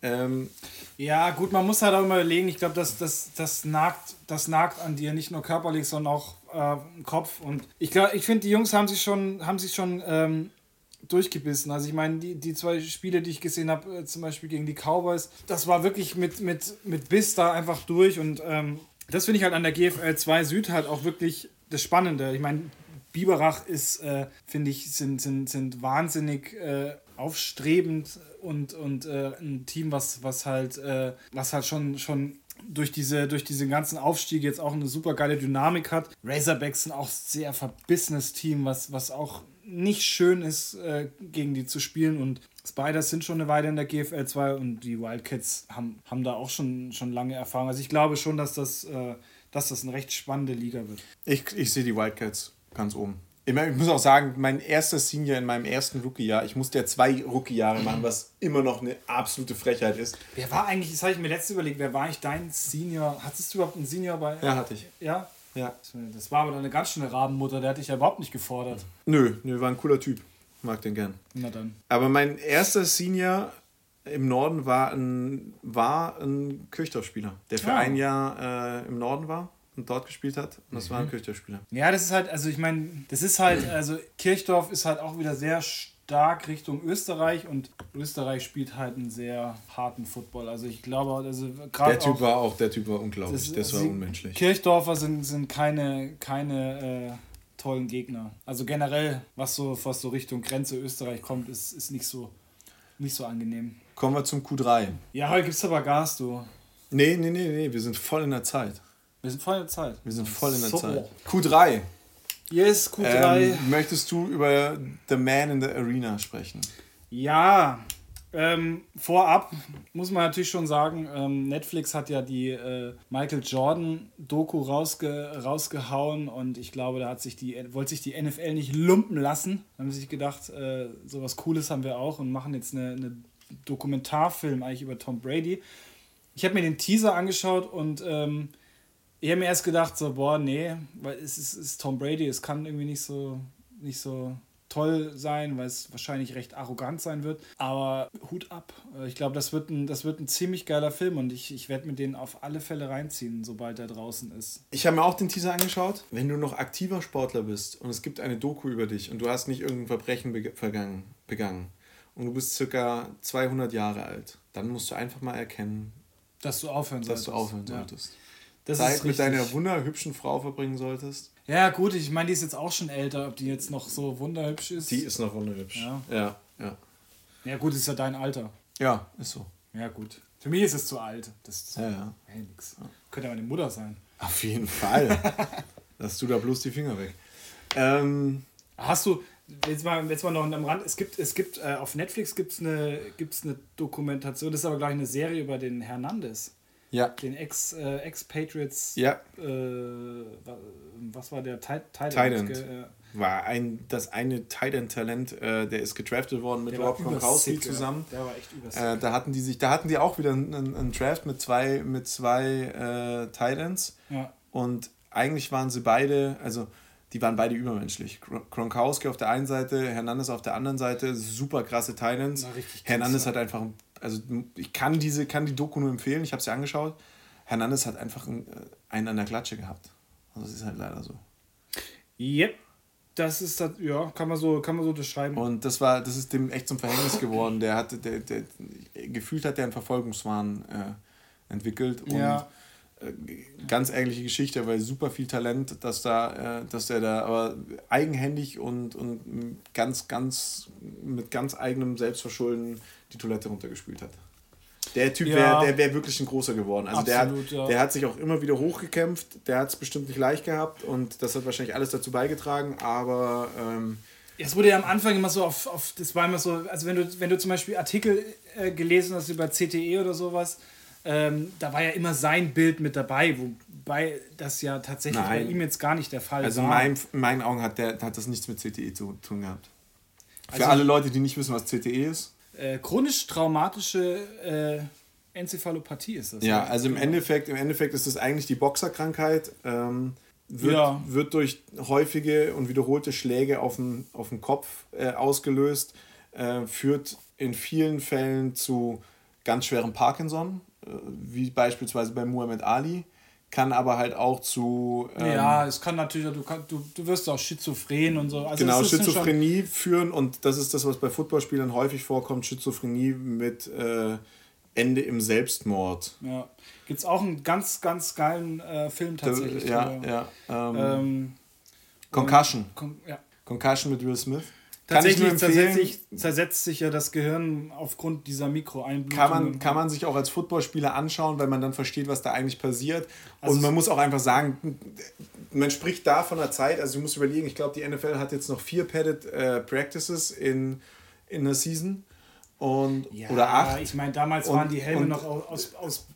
Ähm, Ja, gut, man muss halt auch immer überlegen, ich glaube, das, das, das, nagt, das nagt an dir, nicht nur körperlich, sondern auch äh, im Kopf. Und ich glaube, ich finde, die Jungs haben sich schon, haben sich schon ähm, durchgebissen. Also ich meine, die, die zwei Spiele, die ich gesehen habe, äh, zum Beispiel gegen die Cowboys, das war wirklich mit, mit, mit Biss da einfach durch. Und ähm, das finde ich halt an der GFL 2 Süd halt auch wirklich das Spannende. Ich meine, Biberach ist, äh, finde ich, sind, sind, sind wahnsinnig äh, aufstrebend und, und äh, ein Team, was, was halt, äh, was halt schon, schon durch diese, durch diese ganzen Aufstiege jetzt auch eine super geile Dynamik hat. Razorbacks sind auch sehr verbissenes Team, was, was auch nicht schön ist, äh, gegen die zu spielen. Und Spiders sind schon eine Weile in der GFL 2 und die Wildcats haben, haben da auch schon, schon lange Erfahrung. Also ich glaube schon, dass das, äh, dass das eine recht spannende Liga wird. Ich, ich sehe die Wildcats ganz oben. Ich, meine, ich muss auch sagen, mein erster Senior in meinem ersten Rookie-Jahr, ich musste ja zwei Rookie-Jahre machen, was immer noch eine absolute Frechheit ist. Wer war eigentlich, das habe ich mir letztes überlegt, wer war eigentlich dein Senior? Hattest du überhaupt einen Senior bei? Ja, hatte ich. Ja? Ja. Das war aber dann eine ganz schöne Rabenmutter, der hat dich ja überhaupt nicht gefordert. Nö, nö, war ein cooler Typ. Mag den gern. Na dann. Aber mein erster Senior im Norden war ein, war ein Kirchdorf-Spieler, der für Ah. ein Jahr äh, im Norden war und dort gespielt hat. Und das war Mhm. ein Kirchdorf-Spieler. Ja, das ist halt, also ich meine, das ist halt, also Kirchdorf ist halt auch wieder sehr stark Richtung Österreich und Österreich spielt halt einen sehr harten Football. Also ich glaube, also gerade Der Typ auch, war auch, der Typ war unglaublich. das- Das, war unmenschlich. Kirchdorfer sind, sind keine, keine äh, tollen Gegner. Also generell, was so, was so Richtung Grenze Österreich kommt, ist, ist nicht so nicht so angenehm. Kommen wir zum Q3. Ja, heute gibt's aber Gas, du. Nee, nee, nee, nee, wir sind voll in der Zeit. Wir sind voll in der Zeit. Wir sind voll in der So. Zeit. Q3. Yes, Q3. Ähm, möchtest du über The Man in the Arena sprechen? Ja, ähm, vorab muss man natürlich schon sagen, ähm, Netflix hat ja die äh, Michael Jordan Doku rausge rausgehauen und ich glaube, da hat sich die wollte sich die NFL nicht lumpen lassen. Da haben sie sich gedacht, äh, sowas Cooles haben wir auch und machen jetzt eine, eine Dokumentarfilm eigentlich über Tom Brady. Ich habe mir den Teaser angeschaut und ähm, ich habe mir erst gedacht, so, boah, nee, weil es ist, es ist Tom Brady, es kann irgendwie nicht so, nicht so toll sein, weil es wahrscheinlich recht arrogant sein wird. Aber Hut ab. Äh, Ich glaube, das, wird ein- das wird ein ziemlich geiler Film und ich, ich werde mir den auf alle Fälle reinziehen, sobald er draußen ist. Ich habe mir auch den Teaser angeschaut. Wenn du noch aktiver Sportler bist und es gibt eine Doku über dich und du hast nicht irgendein Verbrechen vergangen, begangen und du bist circa 200 Jahre alt, dann musst du einfach mal erkennen, Dass du aufhören dass solltest. du aufhören Ja. Das Zeit ist mit deiner wunderhübschen Frau verbringen solltest. Ja, gut, ich meine, die ist jetzt auch schon älter, ob die jetzt noch so wunderhübsch ist. Die ist noch wunderhübsch. Ja. ja, ja. ja, gut, ist ja dein Alter. Ja, ist so. Ja, gut. Für mich ist es zu alt. Das ist Ja, ja. Hey, nix. Könnte ja meine Mutter sein. Auf jeden Fall. Lass du da bloß die Finger weg. Ähm, Hast du, jetzt mal, jetzt mal noch am Rand, es gibt, es gibt äh, auf Netflix gibt's eine, gibt's eine Dokumentation, das ist aber gleich eine Serie über den Hernandez, ja. den Ex, äh, Ex-Patriots, Ja, äh, wa- was war der? Ti- Tight Tight End? Ja. war ein, das eine Titan-Talent, äh, der ist gedraftet worden mit Rob Gronkowski übersick, ja. zusammen. Der war echt übersick. Äh, da hatten die sich, da hatten die auch wieder einen, einen Draft mit zwei, mit zwei äh, Titans ja. und eigentlich waren sie beide, also die waren beide übermenschlich. Gron- Gronkowski auf der einen Seite, Hernandez auf der anderen Seite, super krasse Titans. Hernandez hat einfach, also ich kann diese, kann die Doku nur empfehlen, ich habe sie angeschaut. Hernandez hat einfach einen, äh, einen an der Klatsche gehabt. Also das ist halt leider so. Yep. Das ist das, ja, kann man so, kann man so unterschreiben. Und das war, das ist dem echt zum Verhängnis geworden. Der hatte, der, der, gefühlt hat der einen Verfolgungswahn äh, entwickelt. Und Ja. Äh, ganz ärgerliche Geschichte, weil super viel Talent, dass da, äh, dass der da aber eigenhändig und, und ganz, ganz mit ganz eigenem Selbstverschulden die Toilette runtergespült hat. Der Typ Ja. wäre wär wirklich ein großer geworden. Also Absolut, der, ja. hat, der hat sich auch immer wieder hochgekämpft. Der hat es bestimmt nicht leicht gehabt und das hat wahrscheinlich alles dazu beigetragen, aber ähm, Es wurde ja am Anfang immer so auf, auf das war immer so, also wenn du, wenn du zum Beispiel Artikel äh, gelesen hast über CTE oder sowas, ähm, da war ja immer sein Bild mit dabei, wobei das ja tatsächlich Nein. bei ihm jetzt gar nicht der Fall Also in, war. mein, in meinen Augen hat, der, hat das nichts mit CTE zu tun gehabt. Für Also- alle Leute, die nicht wissen, was CTE ist. äh, chronisch traumatische äh, Enzephalopathie ist das. Ja, ne? also im Endeffekt, im Endeffekt ist das eigentlich die Boxerkrankheit. Ähm, wird, Ja. wird durch häufige und wiederholte Schläge auf den, auf den Kopf äh, ausgelöst, äh, führt in vielen Fällen zu ganz schwerem Parkinson, wie beispielsweise bei Muhammad Ali, kann aber halt auch zu ähm, ja, es kann natürlich, du, kann, du, du wirst auch schizophren und so. Also genau, Schizophrenie führen und das ist das, was bei Footballspielern häufig vorkommt, Schizophrenie mit äh, Ende im Selbstmord. Ja. Gibt es auch einen ganz, ganz geilen äh, Film tatsächlich. ja, drüber. ja. Ähm, Ähm, Concussion. Kon ja. Concussion mit Will Smith. Tatsächlich zersetzt, zersetzt sich ja das Gehirn aufgrund dieser Mikroeinblutung. Kann man, kann man sich auch als Footballspieler anschauen, weil man dann versteht, was da eigentlich passiert. Also und man muss auch einfach sagen, man spricht da von einer Zeit, also du musst überlegen, ich glaube, die NFL hat jetzt noch vier Padded äh, Practices in, in der Season. Und, ja, oder acht. Ich meine, damals und, waren die Helme noch aus, aus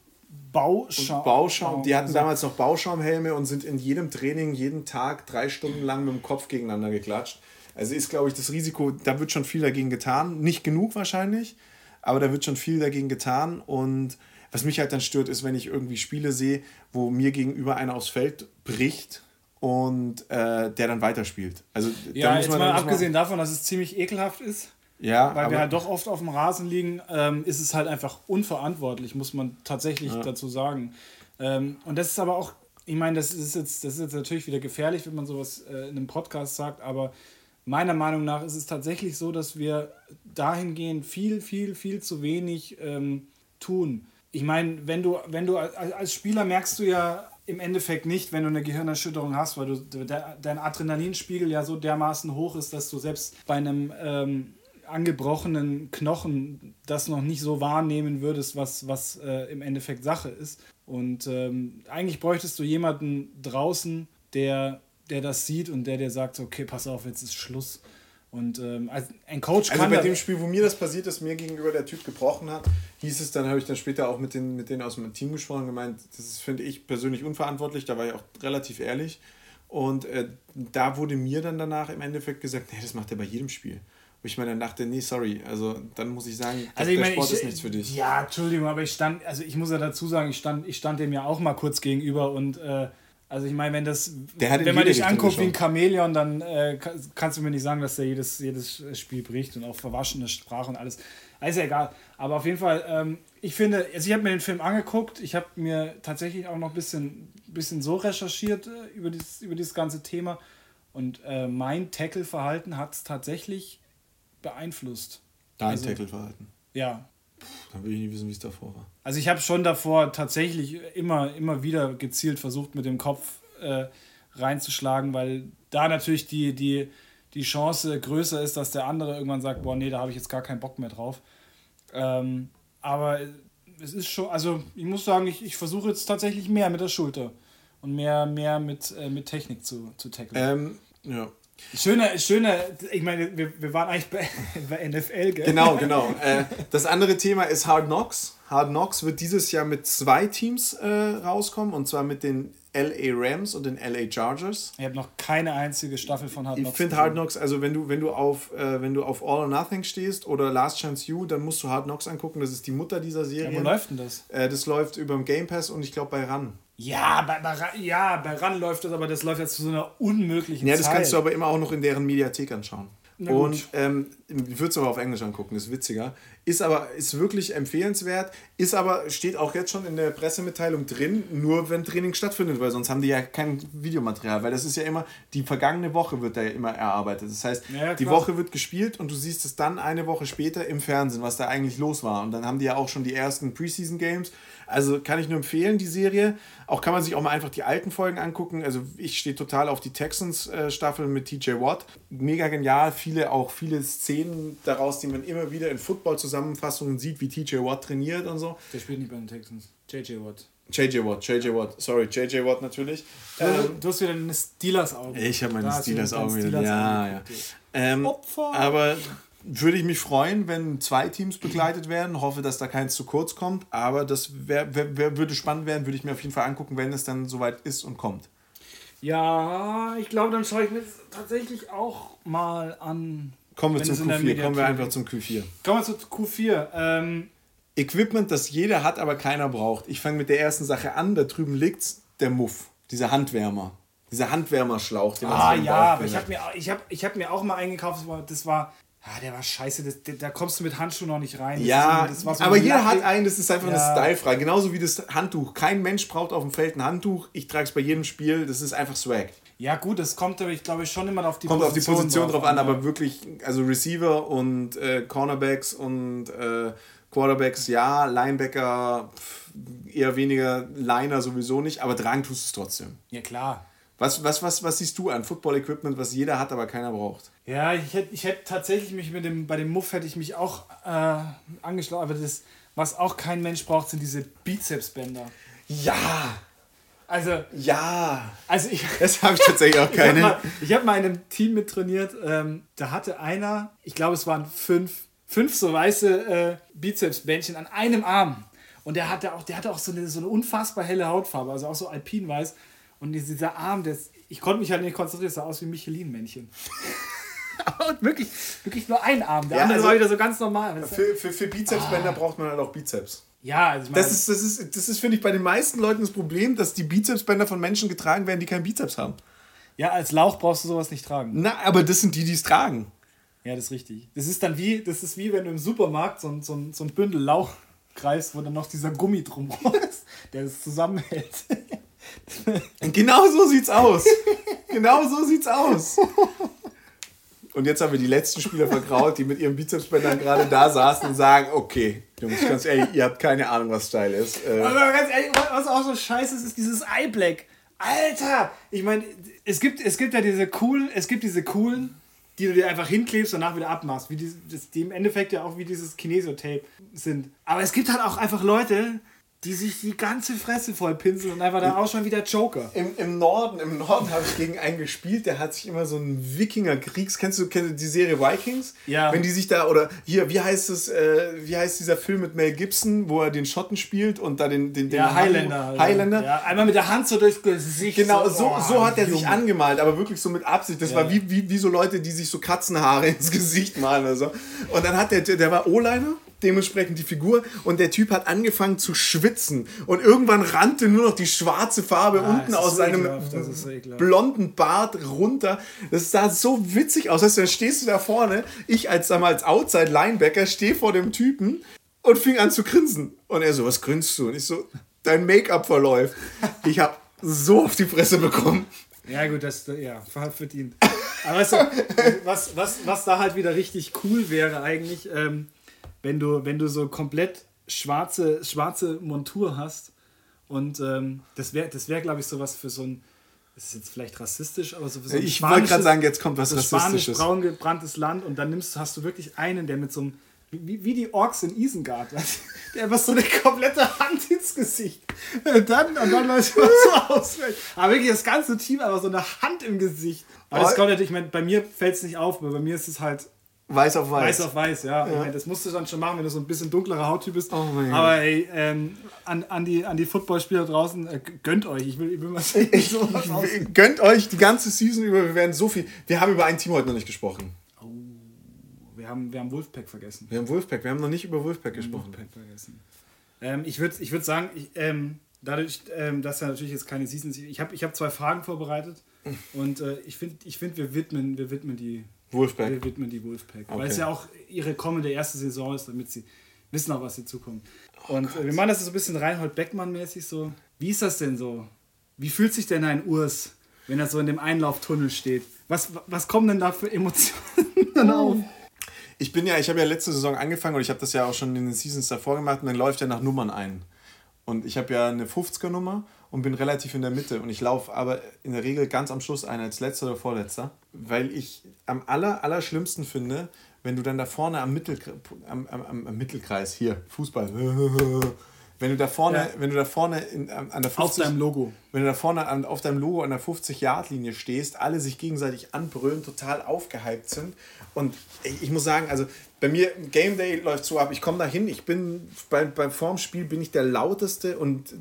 Bauschaum. Bauschaum. Die hatten damals noch Bauschaumhelme und sind in jedem Training jeden Tag drei Stunden lang mit dem Kopf gegeneinander geklatscht. Also ist, glaube ich, das Risiko, da wird schon viel dagegen getan. Nicht genug wahrscheinlich, aber da wird schon viel dagegen getan. Und was mich halt dann stört, ist, wenn ich irgendwie Spiele sehe, wo mir gegenüber einer aufs Feld bricht und äh, der dann weiterspielt. Also, ja, jetzt mal abgesehen davon, dass es ziemlich ekelhaft ist. Ja, weil wir halt doch oft auf dem Rasen liegen, ähm, ist es halt einfach unverantwortlich, muss man tatsächlich ja. dazu sagen. Ähm, und das ist aber auch, ich meine, das ist jetzt, das ist jetzt natürlich wieder gefährlich, wenn man sowas äh, in einem Podcast sagt, aber meiner Meinung nach ist es tatsächlich so, dass wir dahingehend viel, viel, viel zu wenig ähm, tun. Ich meine, wenn du, wenn du als Spieler merkst du ja im Endeffekt nicht, wenn du eine Gehirnerschütterung hast, weil du, dein Adrenalinspiegel ja so dermaßen hoch ist, dass du selbst bei einem ähm, angebrochenen Knochen das noch nicht so wahrnehmen würdest, was, was äh, im Endeffekt Sache ist. Und ähm, eigentlich bräuchtest du jemanden draußen, der, der das sieht und der dir sagt, okay, pass auf, jetzt ist Schluss. Und ähm, ein Coach kann. Also bei dem Spiel, wo mir das passiert ist, mir gegenüber der Typ gebrochen hat, hieß es dann, habe ich dann später auch mit, den, mit denen aus dem Team gesprochen und gemeint, das finde ich persönlich unverantwortlich, da war ich auch relativ ehrlich. Und äh, da wurde mir dann danach im Endeffekt gesagt, nee, das macht er bei jedem Spiel. Wo ich mir dann dachte, nee, sorry, also dann muss ich sagen, also ich der meine, Sport ich, ist nichts für dich. Ja, Entschuldigung, aber ich stand, also ich muss ja dazu sagen, ich stand, ich stand dem ja auch mal kurz gegenüber und äh, also ich meine, wenn das, wenn man dich anguckt wie ein Chamäleon, dann äh, kannst du mir nicht sagen, dass der jedes, jedes Spiel bricht und auch verwaschene Sprache und alles. Also ist ja egal. Aber auf jeden Fall, ähm, ich finde, also ich habe mir den Film angeguckt, ich habe mir tatsächlich auch noch ein bisschen, bisschen so recherchiert äh, über, dieses, über dieses ganze Thema. Und äh, mein Tackle-Verhalten hat es tatsächlich beeinflusst. Dein also, Tackle-Verhalten? Ja. Puh, dann will ich nicht wissen, wie es davor war. Also ich habe schon davor tatsächlich immer, immer wieder gezielt versucht, mit dem Kopf äh, reinzuschlagen, weil da natürlich die, die, die Chance größer ist, dass der andere irgendwann sagt, boah, nee, da habe ich jetzt gar keinen Bock mehr drauf. Ähm, aber es ist schon, also ich muss sagen, ich, ich versuche jetzt tatsächlich mehr mit der Schulter und mehr, mehr mit, äh, mit Technik zu, zu tackeln. Ähm, ja, Schöne, schöne, ich meine, wir, wir waren eigentlich bei, bei NFL, gell? Genau, genau. Äh, das andere Thema ist Hard Knocks. Hard Knocks wird dieses Jahr mit zwei Teams äh, rauskommen, und zwar mit den LA Rams und den LA Chargers. Ich habe noch keine einzige Staffel von Hard Knocks. Ich finde Hard Knocks, also wenn du, wenn du auf, äh, wenn du auf All or Nothing stehst oder Last Chance You, dann musst du Hard Knocks angucken. Das ist die Mutter dieser Serie. Ja, wo läuft denn das? Äh, das läuft über dem Game Pass und ich glaube bei RAN. Ja, bei, bei, ja, bei RAN läuft das, aber das läuft jetzt zu so einer unmöglichen Zeit. Ja, das Zeit. kannst du aber immer auch noch in deren Mediathek anschauen. Und ähm, ich würde es aber auf Englisch angucken, ist witziger. Ist aber ist wirklich empfehlenswert, ist aber, steht auch jetzt schon in der Pressemitteilung drin, nur wenn Training stattfindet, weil sonst haben die ja kein Videomaterial, weil das ist ja immer, die vergangene Woche wird da ja immer erarbeitet. Das heißt, ja, die Woche wird gespielt und du siehst es dann eine Woche später im Fernsehen, was da eigentlich los war. Und dann haben die ja auch schon die ersten Preseason Games also kann ich nur empfehlen, die Serie. Auch kann man sich auch mal einfach die alten Folgen angucken. Also ich stehe total auf die Texans-Staffel mit TJ Watt. Mega genial. Viele, auch viele Szenen daraus, die man immer wieder in Football-Zusammenfassungen sieht, wie TJ Watt trainiert und so. Der spielt nicht bei den Texans. JJ Watt. JJ Watt, JJ Watt, sorry, JJ Watt natürlich. Du, ähm, du hast wieder eine Steelers-Augen. Ich habe meine Steelers-Augen wieder. Steelers ja, ja. Ähm, Opfer. Aber würde ich mich freuen, wenn zwei Teams begleitet werden. Hoffe, dass da keins zu kurz kommt. Aber das wär, wär, wär, würde spannend werden, würde ich mir auf jeden Fall angucken, wenn es dann soweit ist und kommt. Ja, ich glaube, dann schaue ich mir tatsächlich auch mal an. Kommen wir zum Q4. Kommen wir einfach zum Q4. Kommen wir zu Q4. Ähm, Equipment, das jeder hat, aber keiner braucht. Ich fange mit der ersten Sache an. Da drüben liegt der Muff, dieser Handwärmer. Dieser Handwärmerschlauch, den man Ah ja, aber ich habe mir, ich hab, ich hab mir auch mal eingekauft, das war Ah, der war scheiße, das, da kommst du mit Handschuhen noch nicht rein. Das ja, ist, so aber jeder hat einen, das ist einfach ja. eine Stylefrage. Genauso wie das Handtuch. Kein Mensch braucht auf dem Feld ein Handtuch. Ich trage es bei jedem Spiel, das ist einfach Swag. Ja, gut, das kommt aber, ich glaube, schon immer auf die kommt Position, auf die Position drauf an, an, aber wirklich, also Receiver und äh, Cornerbacks und äh, Quarterbacks, ja, Linebacker, pff, eher weniger Liner sowieso nicht, aber tragen tust du es trotzdem. Ja, klar. Was, was, was, was siehst du an Football-Equipment, was jeder hat, aber keiner braucht? Ja, ich hätte ich hätt tatsächlich mich mit dem, bei dem Muff hätte ich mich auch äh, angeschlossen, aber das, was auch kein Mensch braucht, sind diese Bizepsbänder. Ja! Also. Ja! Also ich. Das habe ich tatsächlich auch keine. ich habe mal, hab mal in einem Team mit trainiert, ähm, da hatte einer, ich glaube es waren fünf, fünf so weiße äh, Bizepsbändchen an einem Arm. Und der hatte auch, der hatte auch so eine, so eine unfassbar helle Hautfarbe, also auch so alpinweiß. Und dieser Arm, das, ich konnte mich halt nicht konzentrieren, sah aus wie Michelin-Männchen. Und wirklich, wirklich nur ein Arm. Der ja, andere also war wieder so ganz normal. Für, für, für Bizepsbänder ah. braucht man halt auch Bizeps. Ja, also ich meine, das ist, das ist, das ist finde ich, bei den meisten Leuten das Problem, dass die Bizepsbänder von Menschen getragen werden, die keinen Bizeps haben. Ja, als Lauch brauchst du sowas nicht tragen. Na, aber das sind die, die es tragen. Ja, das ist richtig. Das ist dann wie, das ist wie wenn du im Supermarkt so ein, so ein, so ein Bündel Lauch kreist, wo dann noch dieser Gummi drum ist, der das zusammenhält. genau so sieht's aus. Genau so sieht's aus. Und jetzt haben wir die letzten Spieler vergraut, die mit ihren Bizepsbändern gerade da saßen und sagen, okay, Jungs, ganz ehrlich, ihr habt keine Ahnung, was Style ist. Äh Aber ganz ehrlich, was auch so scheiße ist, ist dieses Eye Black. Alter! Ich meine, es gibt, es gibt ja diese coolen, es gibt diese coolen, die du dir einfach hinklebst und danach wieder abmachst. Wie die, die im Endeffekt ja auch wie dieses Kinesio-Tape sind. Aber es gibt halt auch einfach Leute, die sich die ganze Fresse voll pinseln und einfach da ausschauen wie der Joker. Im, im Norden, im Norden habe ich gegen einen gespielt, der hat sich immer so einen Wikinger-Kriegs. Kennst du, kennst du die Serie Vikings? Ja. Wenn die sich da, oder hier, wie heißt es, äh, wie heißt dieser Film mit Mel Gibson, wo er den Schotten spielt und da den, den, den ja, Highlander. Highlander. Ja, einmal mit der Hand so durchs Gesicht. Genau, so, oh, so hat er sich angemalt, aber wirklich so mit Absicht. Das ja. war wie, wie, wie so Leute, die sich so Katzenhaare ins Gesicht malen oder so. Und dann hat der, der war O-Liner dementsprechend die Figur und der Typ hat angefangen zu schwitzen und irgendwann rannte nur noch die schwarze Farbe ah, unten aus seinem blonden Bart runter. Das sah so witzig aus. Weißt du, dann stehst du da vorne, ich als, sag mal, als Outside-Linebacker stehe vor dem Typen und fing an zu grinsen. Und er so, was grinst du? Und ich so, dein Make-up verläuft. Ich habe so auf die Fresse bekommen. Ja gut, das ja, verdient. Aber weißt du, was, was, was da halt wieder richtig cool wäre eigentlich, ähm, wenn du, wenn du so komplett schwarze, schwarze Montur hast. Und ähm, das wäre, das wär, glaube ich, sowas für so ein, das ist jetzt vielleicht rassistisch, aber so für so ein Ich wollte gerade sagen, jetzt kommt was so Rassistisches. Spanisch-braun gebranntes Land und dann nimmst, hast du wirklich einen, der mit so einem, wie, wie die Orks in Isengard, der einfach so eine komplette Hand ins Gesicht. Und dann, und dann läuft man so aus. Aber wirklich das ganze Team, aber so eine Hand im Gesicht. Aber das kommt natürlich, ich meine, bei mir fällt es nicht auf, aber bei mir ist es halt Weiß auf weiß. Weiß auf weiß, ja. ja. Meine, das musst du dann schon machen, wenn du so ein bisschen dunklerer Hauttyp bist. Oh Aber ey, ähm, an, an die, an die Footballspieler draußen, äh, gönnt euch. Ich will, ich will mal sehen, ich, ich, Gönnt euch die ganze Season über. Wir werden so viel. Wir haben über ein Team heute noch nicht gesprochen. Oh, wir haben, wir haben Wolfpack vergessen. Wir haben Wolfpack. Wir haben noch nicht über Wolfpack gesprochen. Wolfpack vergessen. Ähm, ich würde ich würd sagen, ich, ähm, dadurch, ähm, dass ja natürlich jetzt keine Season ist, ich habe ich hab zwei Fragen vorbereitet. Und äh, ich finde, ich find, wir, widmen, wir widmen die Wolfpack. Wir widmen die Wolfpack. Okay. Weil es ja auch ihre kommende erste Saison ist, damit sie wissen auch, was sie zukommt. Oh und Gott. wir machen das so ein bisschen Reinhold Beckmann-mäßig so. Wie ist das denn so? Wie fühlt sich denn ein Urs, wenn er so in dem Einlauftunnel steht? Was, was kommen denn da für Emotionen auf? Ich bin ja, ich habe ja letzte Saison angefangen und ich habe das ja auch schon in den Seasons davor gemacht und dann läuft er nach Nummern ein. Und ich habe ja eine 50er-Nummer und bin relativ in der Mitte. Und ich laufe aber in der Regel ganz am Schluss ein, als letzter oder vorletzter, weil ich am aller, aller schlimmsten finde, wenn du dann da vorne am, Mittel, am, am, am Mittelkreis, hier, Fußball, wenn du da vorne, ja. wenn du da vorne in, an der 50, auf deinem Logo, wenn du da vorne an, auf deinem Logo an der 50-Yard-Linie stehst, alle sich gegenseitig anbrüllen, total aufgehypt sind. Und ich muss sagen, also bei mir Game Day läuft so ab, ich komme da hin, ich bin beim, beim Formspiel bin ich der lauteste und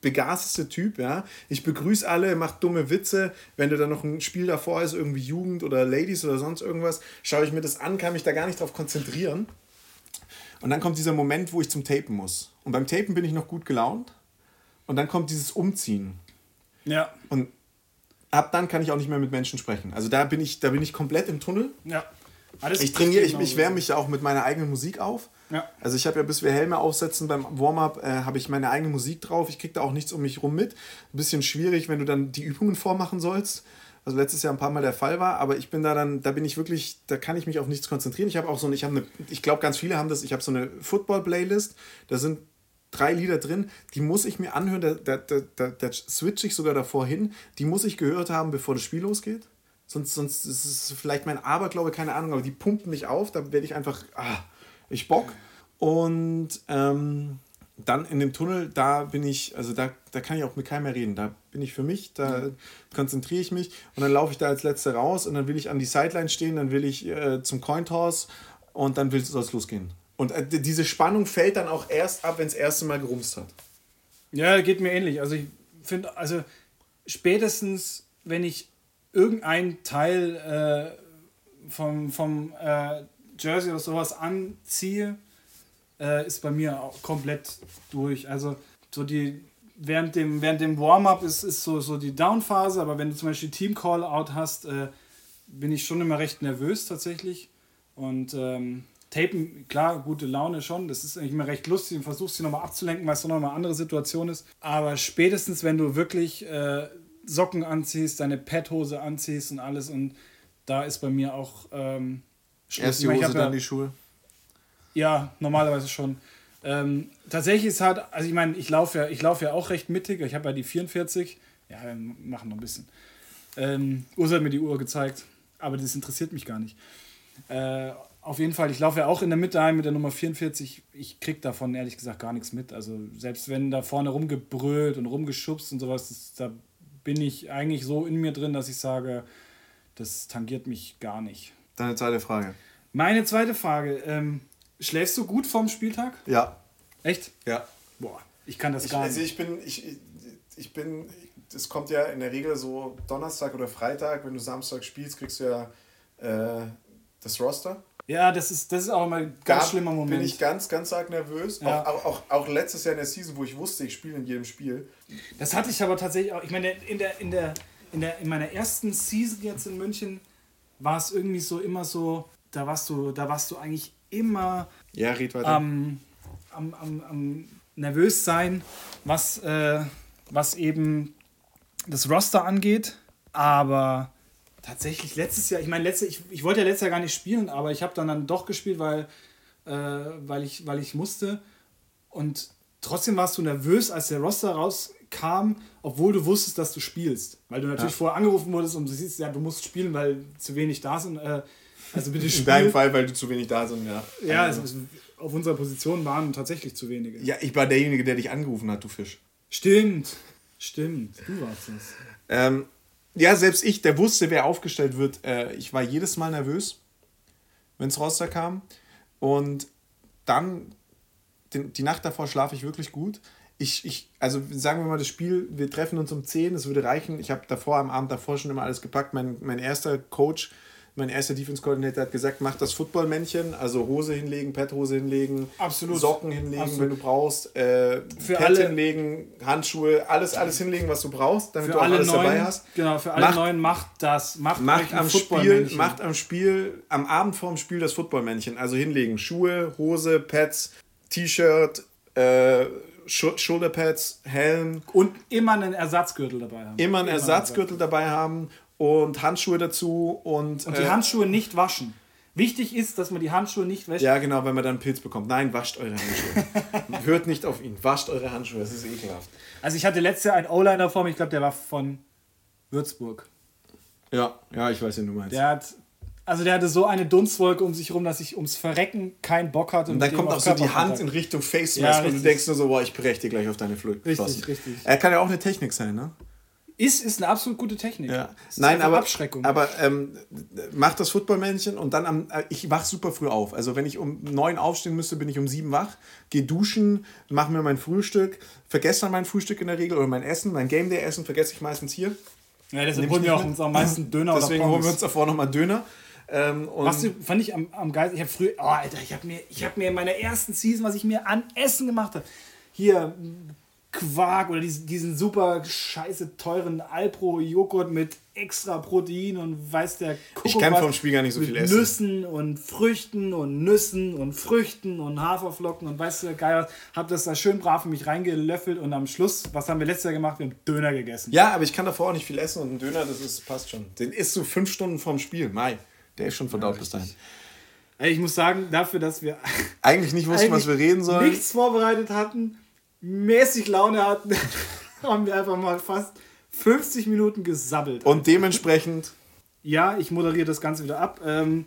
begasteste Typ, ja. Ich begrüße alle, mache dumme Witze. Wenn du da noch ein Spiel davor ist, irgendwie Jugend oder Ladies oder sonst irgendwas, schaue ich mir das an, kann mich da gar nicht drauf konzentrieren. Und dann kommt dieser Moment, wo ich zum Tapen muss. Und beim Tapen bin ich noch gut gelaunt. Und dann kommt dieses Umziehen. Ja. Und ab dann kann ich auch nicht mehr mit Menschen sprechen. Also da bin ich, da bin ich komplett im Tunnel. Ja. Alles ich trainiere, ich, ich wärme mich ja auch mit meiner eigenen Musik auf. Ja. Also ich habe ja, bis wir Helme aufsetzen beim Warm-up, äh, habe ich meine eigene Musik drauf. Ich kriege da auch nichts um mich rum mit. Ein bisschen schwierig, wenn du dann die Übungen vormachen sollst. Was letztes Jahr ein paar Mal der Fall war, aber ich bin da dann, da bin ich wirklich, da kann ich mich auf nichts konzentrieren. Ich habe auch so eine, ich habe eine, ich glaube ganz viele haben das, ich habe so eine Football-Playlist, da sind drei Lieder drin, die muss ich mir anhören, da, da, da, da switche ich sogar davor hin, die muss ich gehört haben, bevor das Spiel losgeht. Sonst, sonst ist es vielleicht mein Aberglaube, keine Ahnung, aber die pumpen mich auf, da werde ich einfach, ah, ich Bock. Und ähm, dann in dem Tunnel, da bin ich, also da, da kann ich auch mit keinem mehr reden. Da bin ich für mich, da konzentriere ich mich und dann laufe ich da als Letzter raus und dann will ich an die Sideline stehen, dann will ich äh, zum Cointoss und dann soll es losgehen. Und äh, diese Spannung fällt dann auch erst ab, wenn es das erste Mal gerumst hat. Ja, geht mir ähnlich. Also ich finde, also spätestens, wenn ich irgendein Teil äh, vom, vom äh, Jersey oder sowas anziehe, äh, ist bei mir auch komplett durch. Also so die während dem, während dem Warm-up ist, ist so, so die Down-Phase, aber wenn du zum Beispiel Team-Call-Out hast, äh, bin ich schon immer recht nervös tatsächlich. Und ähm, Tapen, klar, gute Laune schon. Das ist eigentlich immer recht lustig und versuchst sie nochmal abzulenken, weil es doch nochmal eine andere Situation ist. Aber spätestens, wenn du wirklich äh, Socken anziehst, deine Pet-Hose anziehst und alles, und da ist bei mir auch. Ähm, Erst die Hose, dann ja, die Schuhe. Ja, normalerweise schon. Ähm, tatsächlich ist halt, also ich meine, ich laufe ja, ich laufe ja auch recht mittig. Ich habe ja die 44. Ja, wir machen noch ein bisschen. Ähm, Ursa hat mir die Uhr gezeigt, aber das interessiert mich gar nicht. Äh, auf jeden Fall, ich laufe ja auch in der Mitte ein mit der Nummer 44. Ich krieg davon ehrlich gesagt gar nichts mit. Also selbst wenn da vorne rumgebrüllt und rumgeschubst und sowas, das, da bin ich eigentlich so in mir drin, dass ich sage, das tangiert mich gar nicht. Deine zweite Frage. Meine zweite Frage. Ähm, schläfst du gut vorm Spieltag? Ja. Echt? Ja. Boah, ich kann das ich, gar also nicht. Also ich bin, ich, ich bin, es kommt ja in der Regel so Donnerstag oder Freitag, wenn du Samstag spielst, kriegst du ja äh, das Roster. Ja, das ist, das ist auch immer ein ganz da schlimmer Moment. bin ich ganz, ganz arg nervös. Ja. Auch, auch, auch, letztes Jahr in der Season, wo ich wusste, ich spiele in jedem Spiel. Das hatte ich aber tatsächlich auch. Ich meine, in, der, in, der, in, der, in meiner ersten Season jetzt in München war es irgendwie so immer so, da warst du, da warst du eigentlich immer ja, red weiter. am, am, am, am nervös sein, was, äh, was eben das Roster angeht. Aber tatsächlich letztes Jahr, ich meine, letzte, ich, ich wollte ja letztes Jahr gar nicht spielen, aber ich habe dann, dann doch gespielt, weil, äh, weil, ich, weil ich musste. Und trotzdem warst du nervös, als der Roster rauskam, obwohl du wusstest, dass du spielst. Weil du natürlich ja. vorher angerufen wurdest und du siehst, ja, du musst spielen, weil zu wenig da sind. Äh, also bitte spiel. In deinem Fall, weil du zu wenig da sind, ja. Ja, also, auf unserer Position waren tatsächlich zu wenige. Ja, ich war derjenige, der dich angerufen hat, du Fisch. Stimmt, stimmt, du warst es. Ähm, ja, selbst ich, der wusste, wer aufgestellt wird, äh, ich war jedes Mal nervös, wenn es Roster kam. Und dann, den, die Nacht davor schlafe ich wirklich gut. Ich, ich, also sagen wir mal, das Spiel, wir treffen uns um 10, es würde reichen. Ich habe davor, am Abend davor schon immer alles gepackt. Mein, mein erster Coach mein erster Defense Coordinator hat gesagt, mach das Footballmännchen, also Hose hinlegen, Pet-Hose hinlegen, Absolut. Socken hinlegen, Absolut. wenn du brauchst, äh, für Pet alle, hinlegen, Handschuhe, alles, alles hinlegen, was du brauchst, damit du auch alles neuen, dabei hast. Genau, für alle macht, neuen macht das, macht, macht am Spiel, macht am Spiel, am Abend vorm Spiel das Footballmännchen, also hinlegen, Schuhe, Hose, Pads, T-Shirt, äh, Schulterpads, Helm. Und immer einen Ersatzgürtel dabei haben. Immer einen immer Ersatzgürtel dabei haben und Handschuhe dazu und. Und die äh, Handschuhe nicht waschen. Wichtig ist, dass man die Handschuhe nicht wäscht. Ja, genau, wenn man dann einen Pilz bekommt. Nein, wascht eure Handschuhe. Hört nicht auf ihn. Wascht eure Handschuhe, das ist ekelhaft. Also ich hatte letztes Jahr einen O-Liner vor mir, ich glaube, der war von Würzburg. Ja, ja, ich weiß, wen du meinst. Der hat, also der hatte so eine Dunstwolke um sich herum, dass ich ums Verrecken keinen Bock hatte. Und, dann kommt auch so die Hand in Richtung Face Mask ja, und du denkst nur so, boah, ich breche dir gleich auf deine Flöte. Richtig, richtig. Er kann ja auch eine Technik sein, ne? Ist, ist eine absolut gute Technik. Ja. Nein, aber, Abschreckung. aber ähm, mach das Footballmännchen und dann am, äh, ich wach super früh auf. Also wenn ich um neun aufstehen müsste, bin ich um sieben wach, gehe duschen, mache mir mein Frühstück, vergesse dann mein Frühstück in der Regel oder mein Essen, mein Game Day Essen vergesse ich meistens hier. Ja, deswegen holen wir auch uns am meisten Döner Deswegen holen wir uns davor nochmal Döner. Ähm, was du, fand ich am, am geil, ich habe früher, oh Alter, ich habe mir, hab mir in meiner ersten Season, was ich mir an Essen gemacht habe, hier Quark oder diesen, diesen super scheiße teuren Alpro-Joghurt mit extra Protein und weiß der Kuckuck Ich kann vom Spiel gar nicht so viel essen. Nüssen und Früchten und Nüssen und Früchten und Haferflocken und weißt du, geil was. Hab das da schön brav in mich reingelöffelt und am Schluss, was haben wir letztes Jahr gemacht? Wir haben Döner gegessen. Ja, aber ich kann davor auch nicht viel essen und ein Döner, das ist, passt schon. Den isst du fünf Stunden vorm Spiel. Mai, der ist schon verdaut ja, bis dahin. Ich muss sagen, dafür, dass wir eigentlich nicht wussten, was wir reden sollen. Nichts vorbereitet hatten mäßig Laune hatten, haben wir einfach mal fast 50 Minuten gesabbelt. Und dementsprechend. Ja, ich moderiere das Ganze wieder ab. Ähm,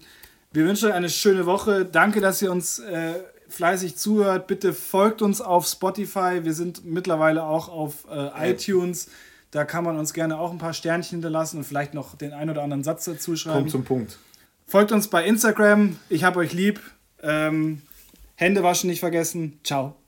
wir wünschen euch eine schöne Woche. Danke, dass ihr uns äh, fleißig zuhört. Bitte folgt uns auf Spotify. Wir sind mittlerweile auch auf äh, iTunes. Da kann man uns gerne auch ein paar Sternchen hinterlassen und vielleicht noch den ein oder anderen Satz dazu schreiben. Kommt zum Punkt. Folgt uns bei Instagram. Ich hab euch lieb. Ähm, Hände waschen nicht vergessen. Ciao.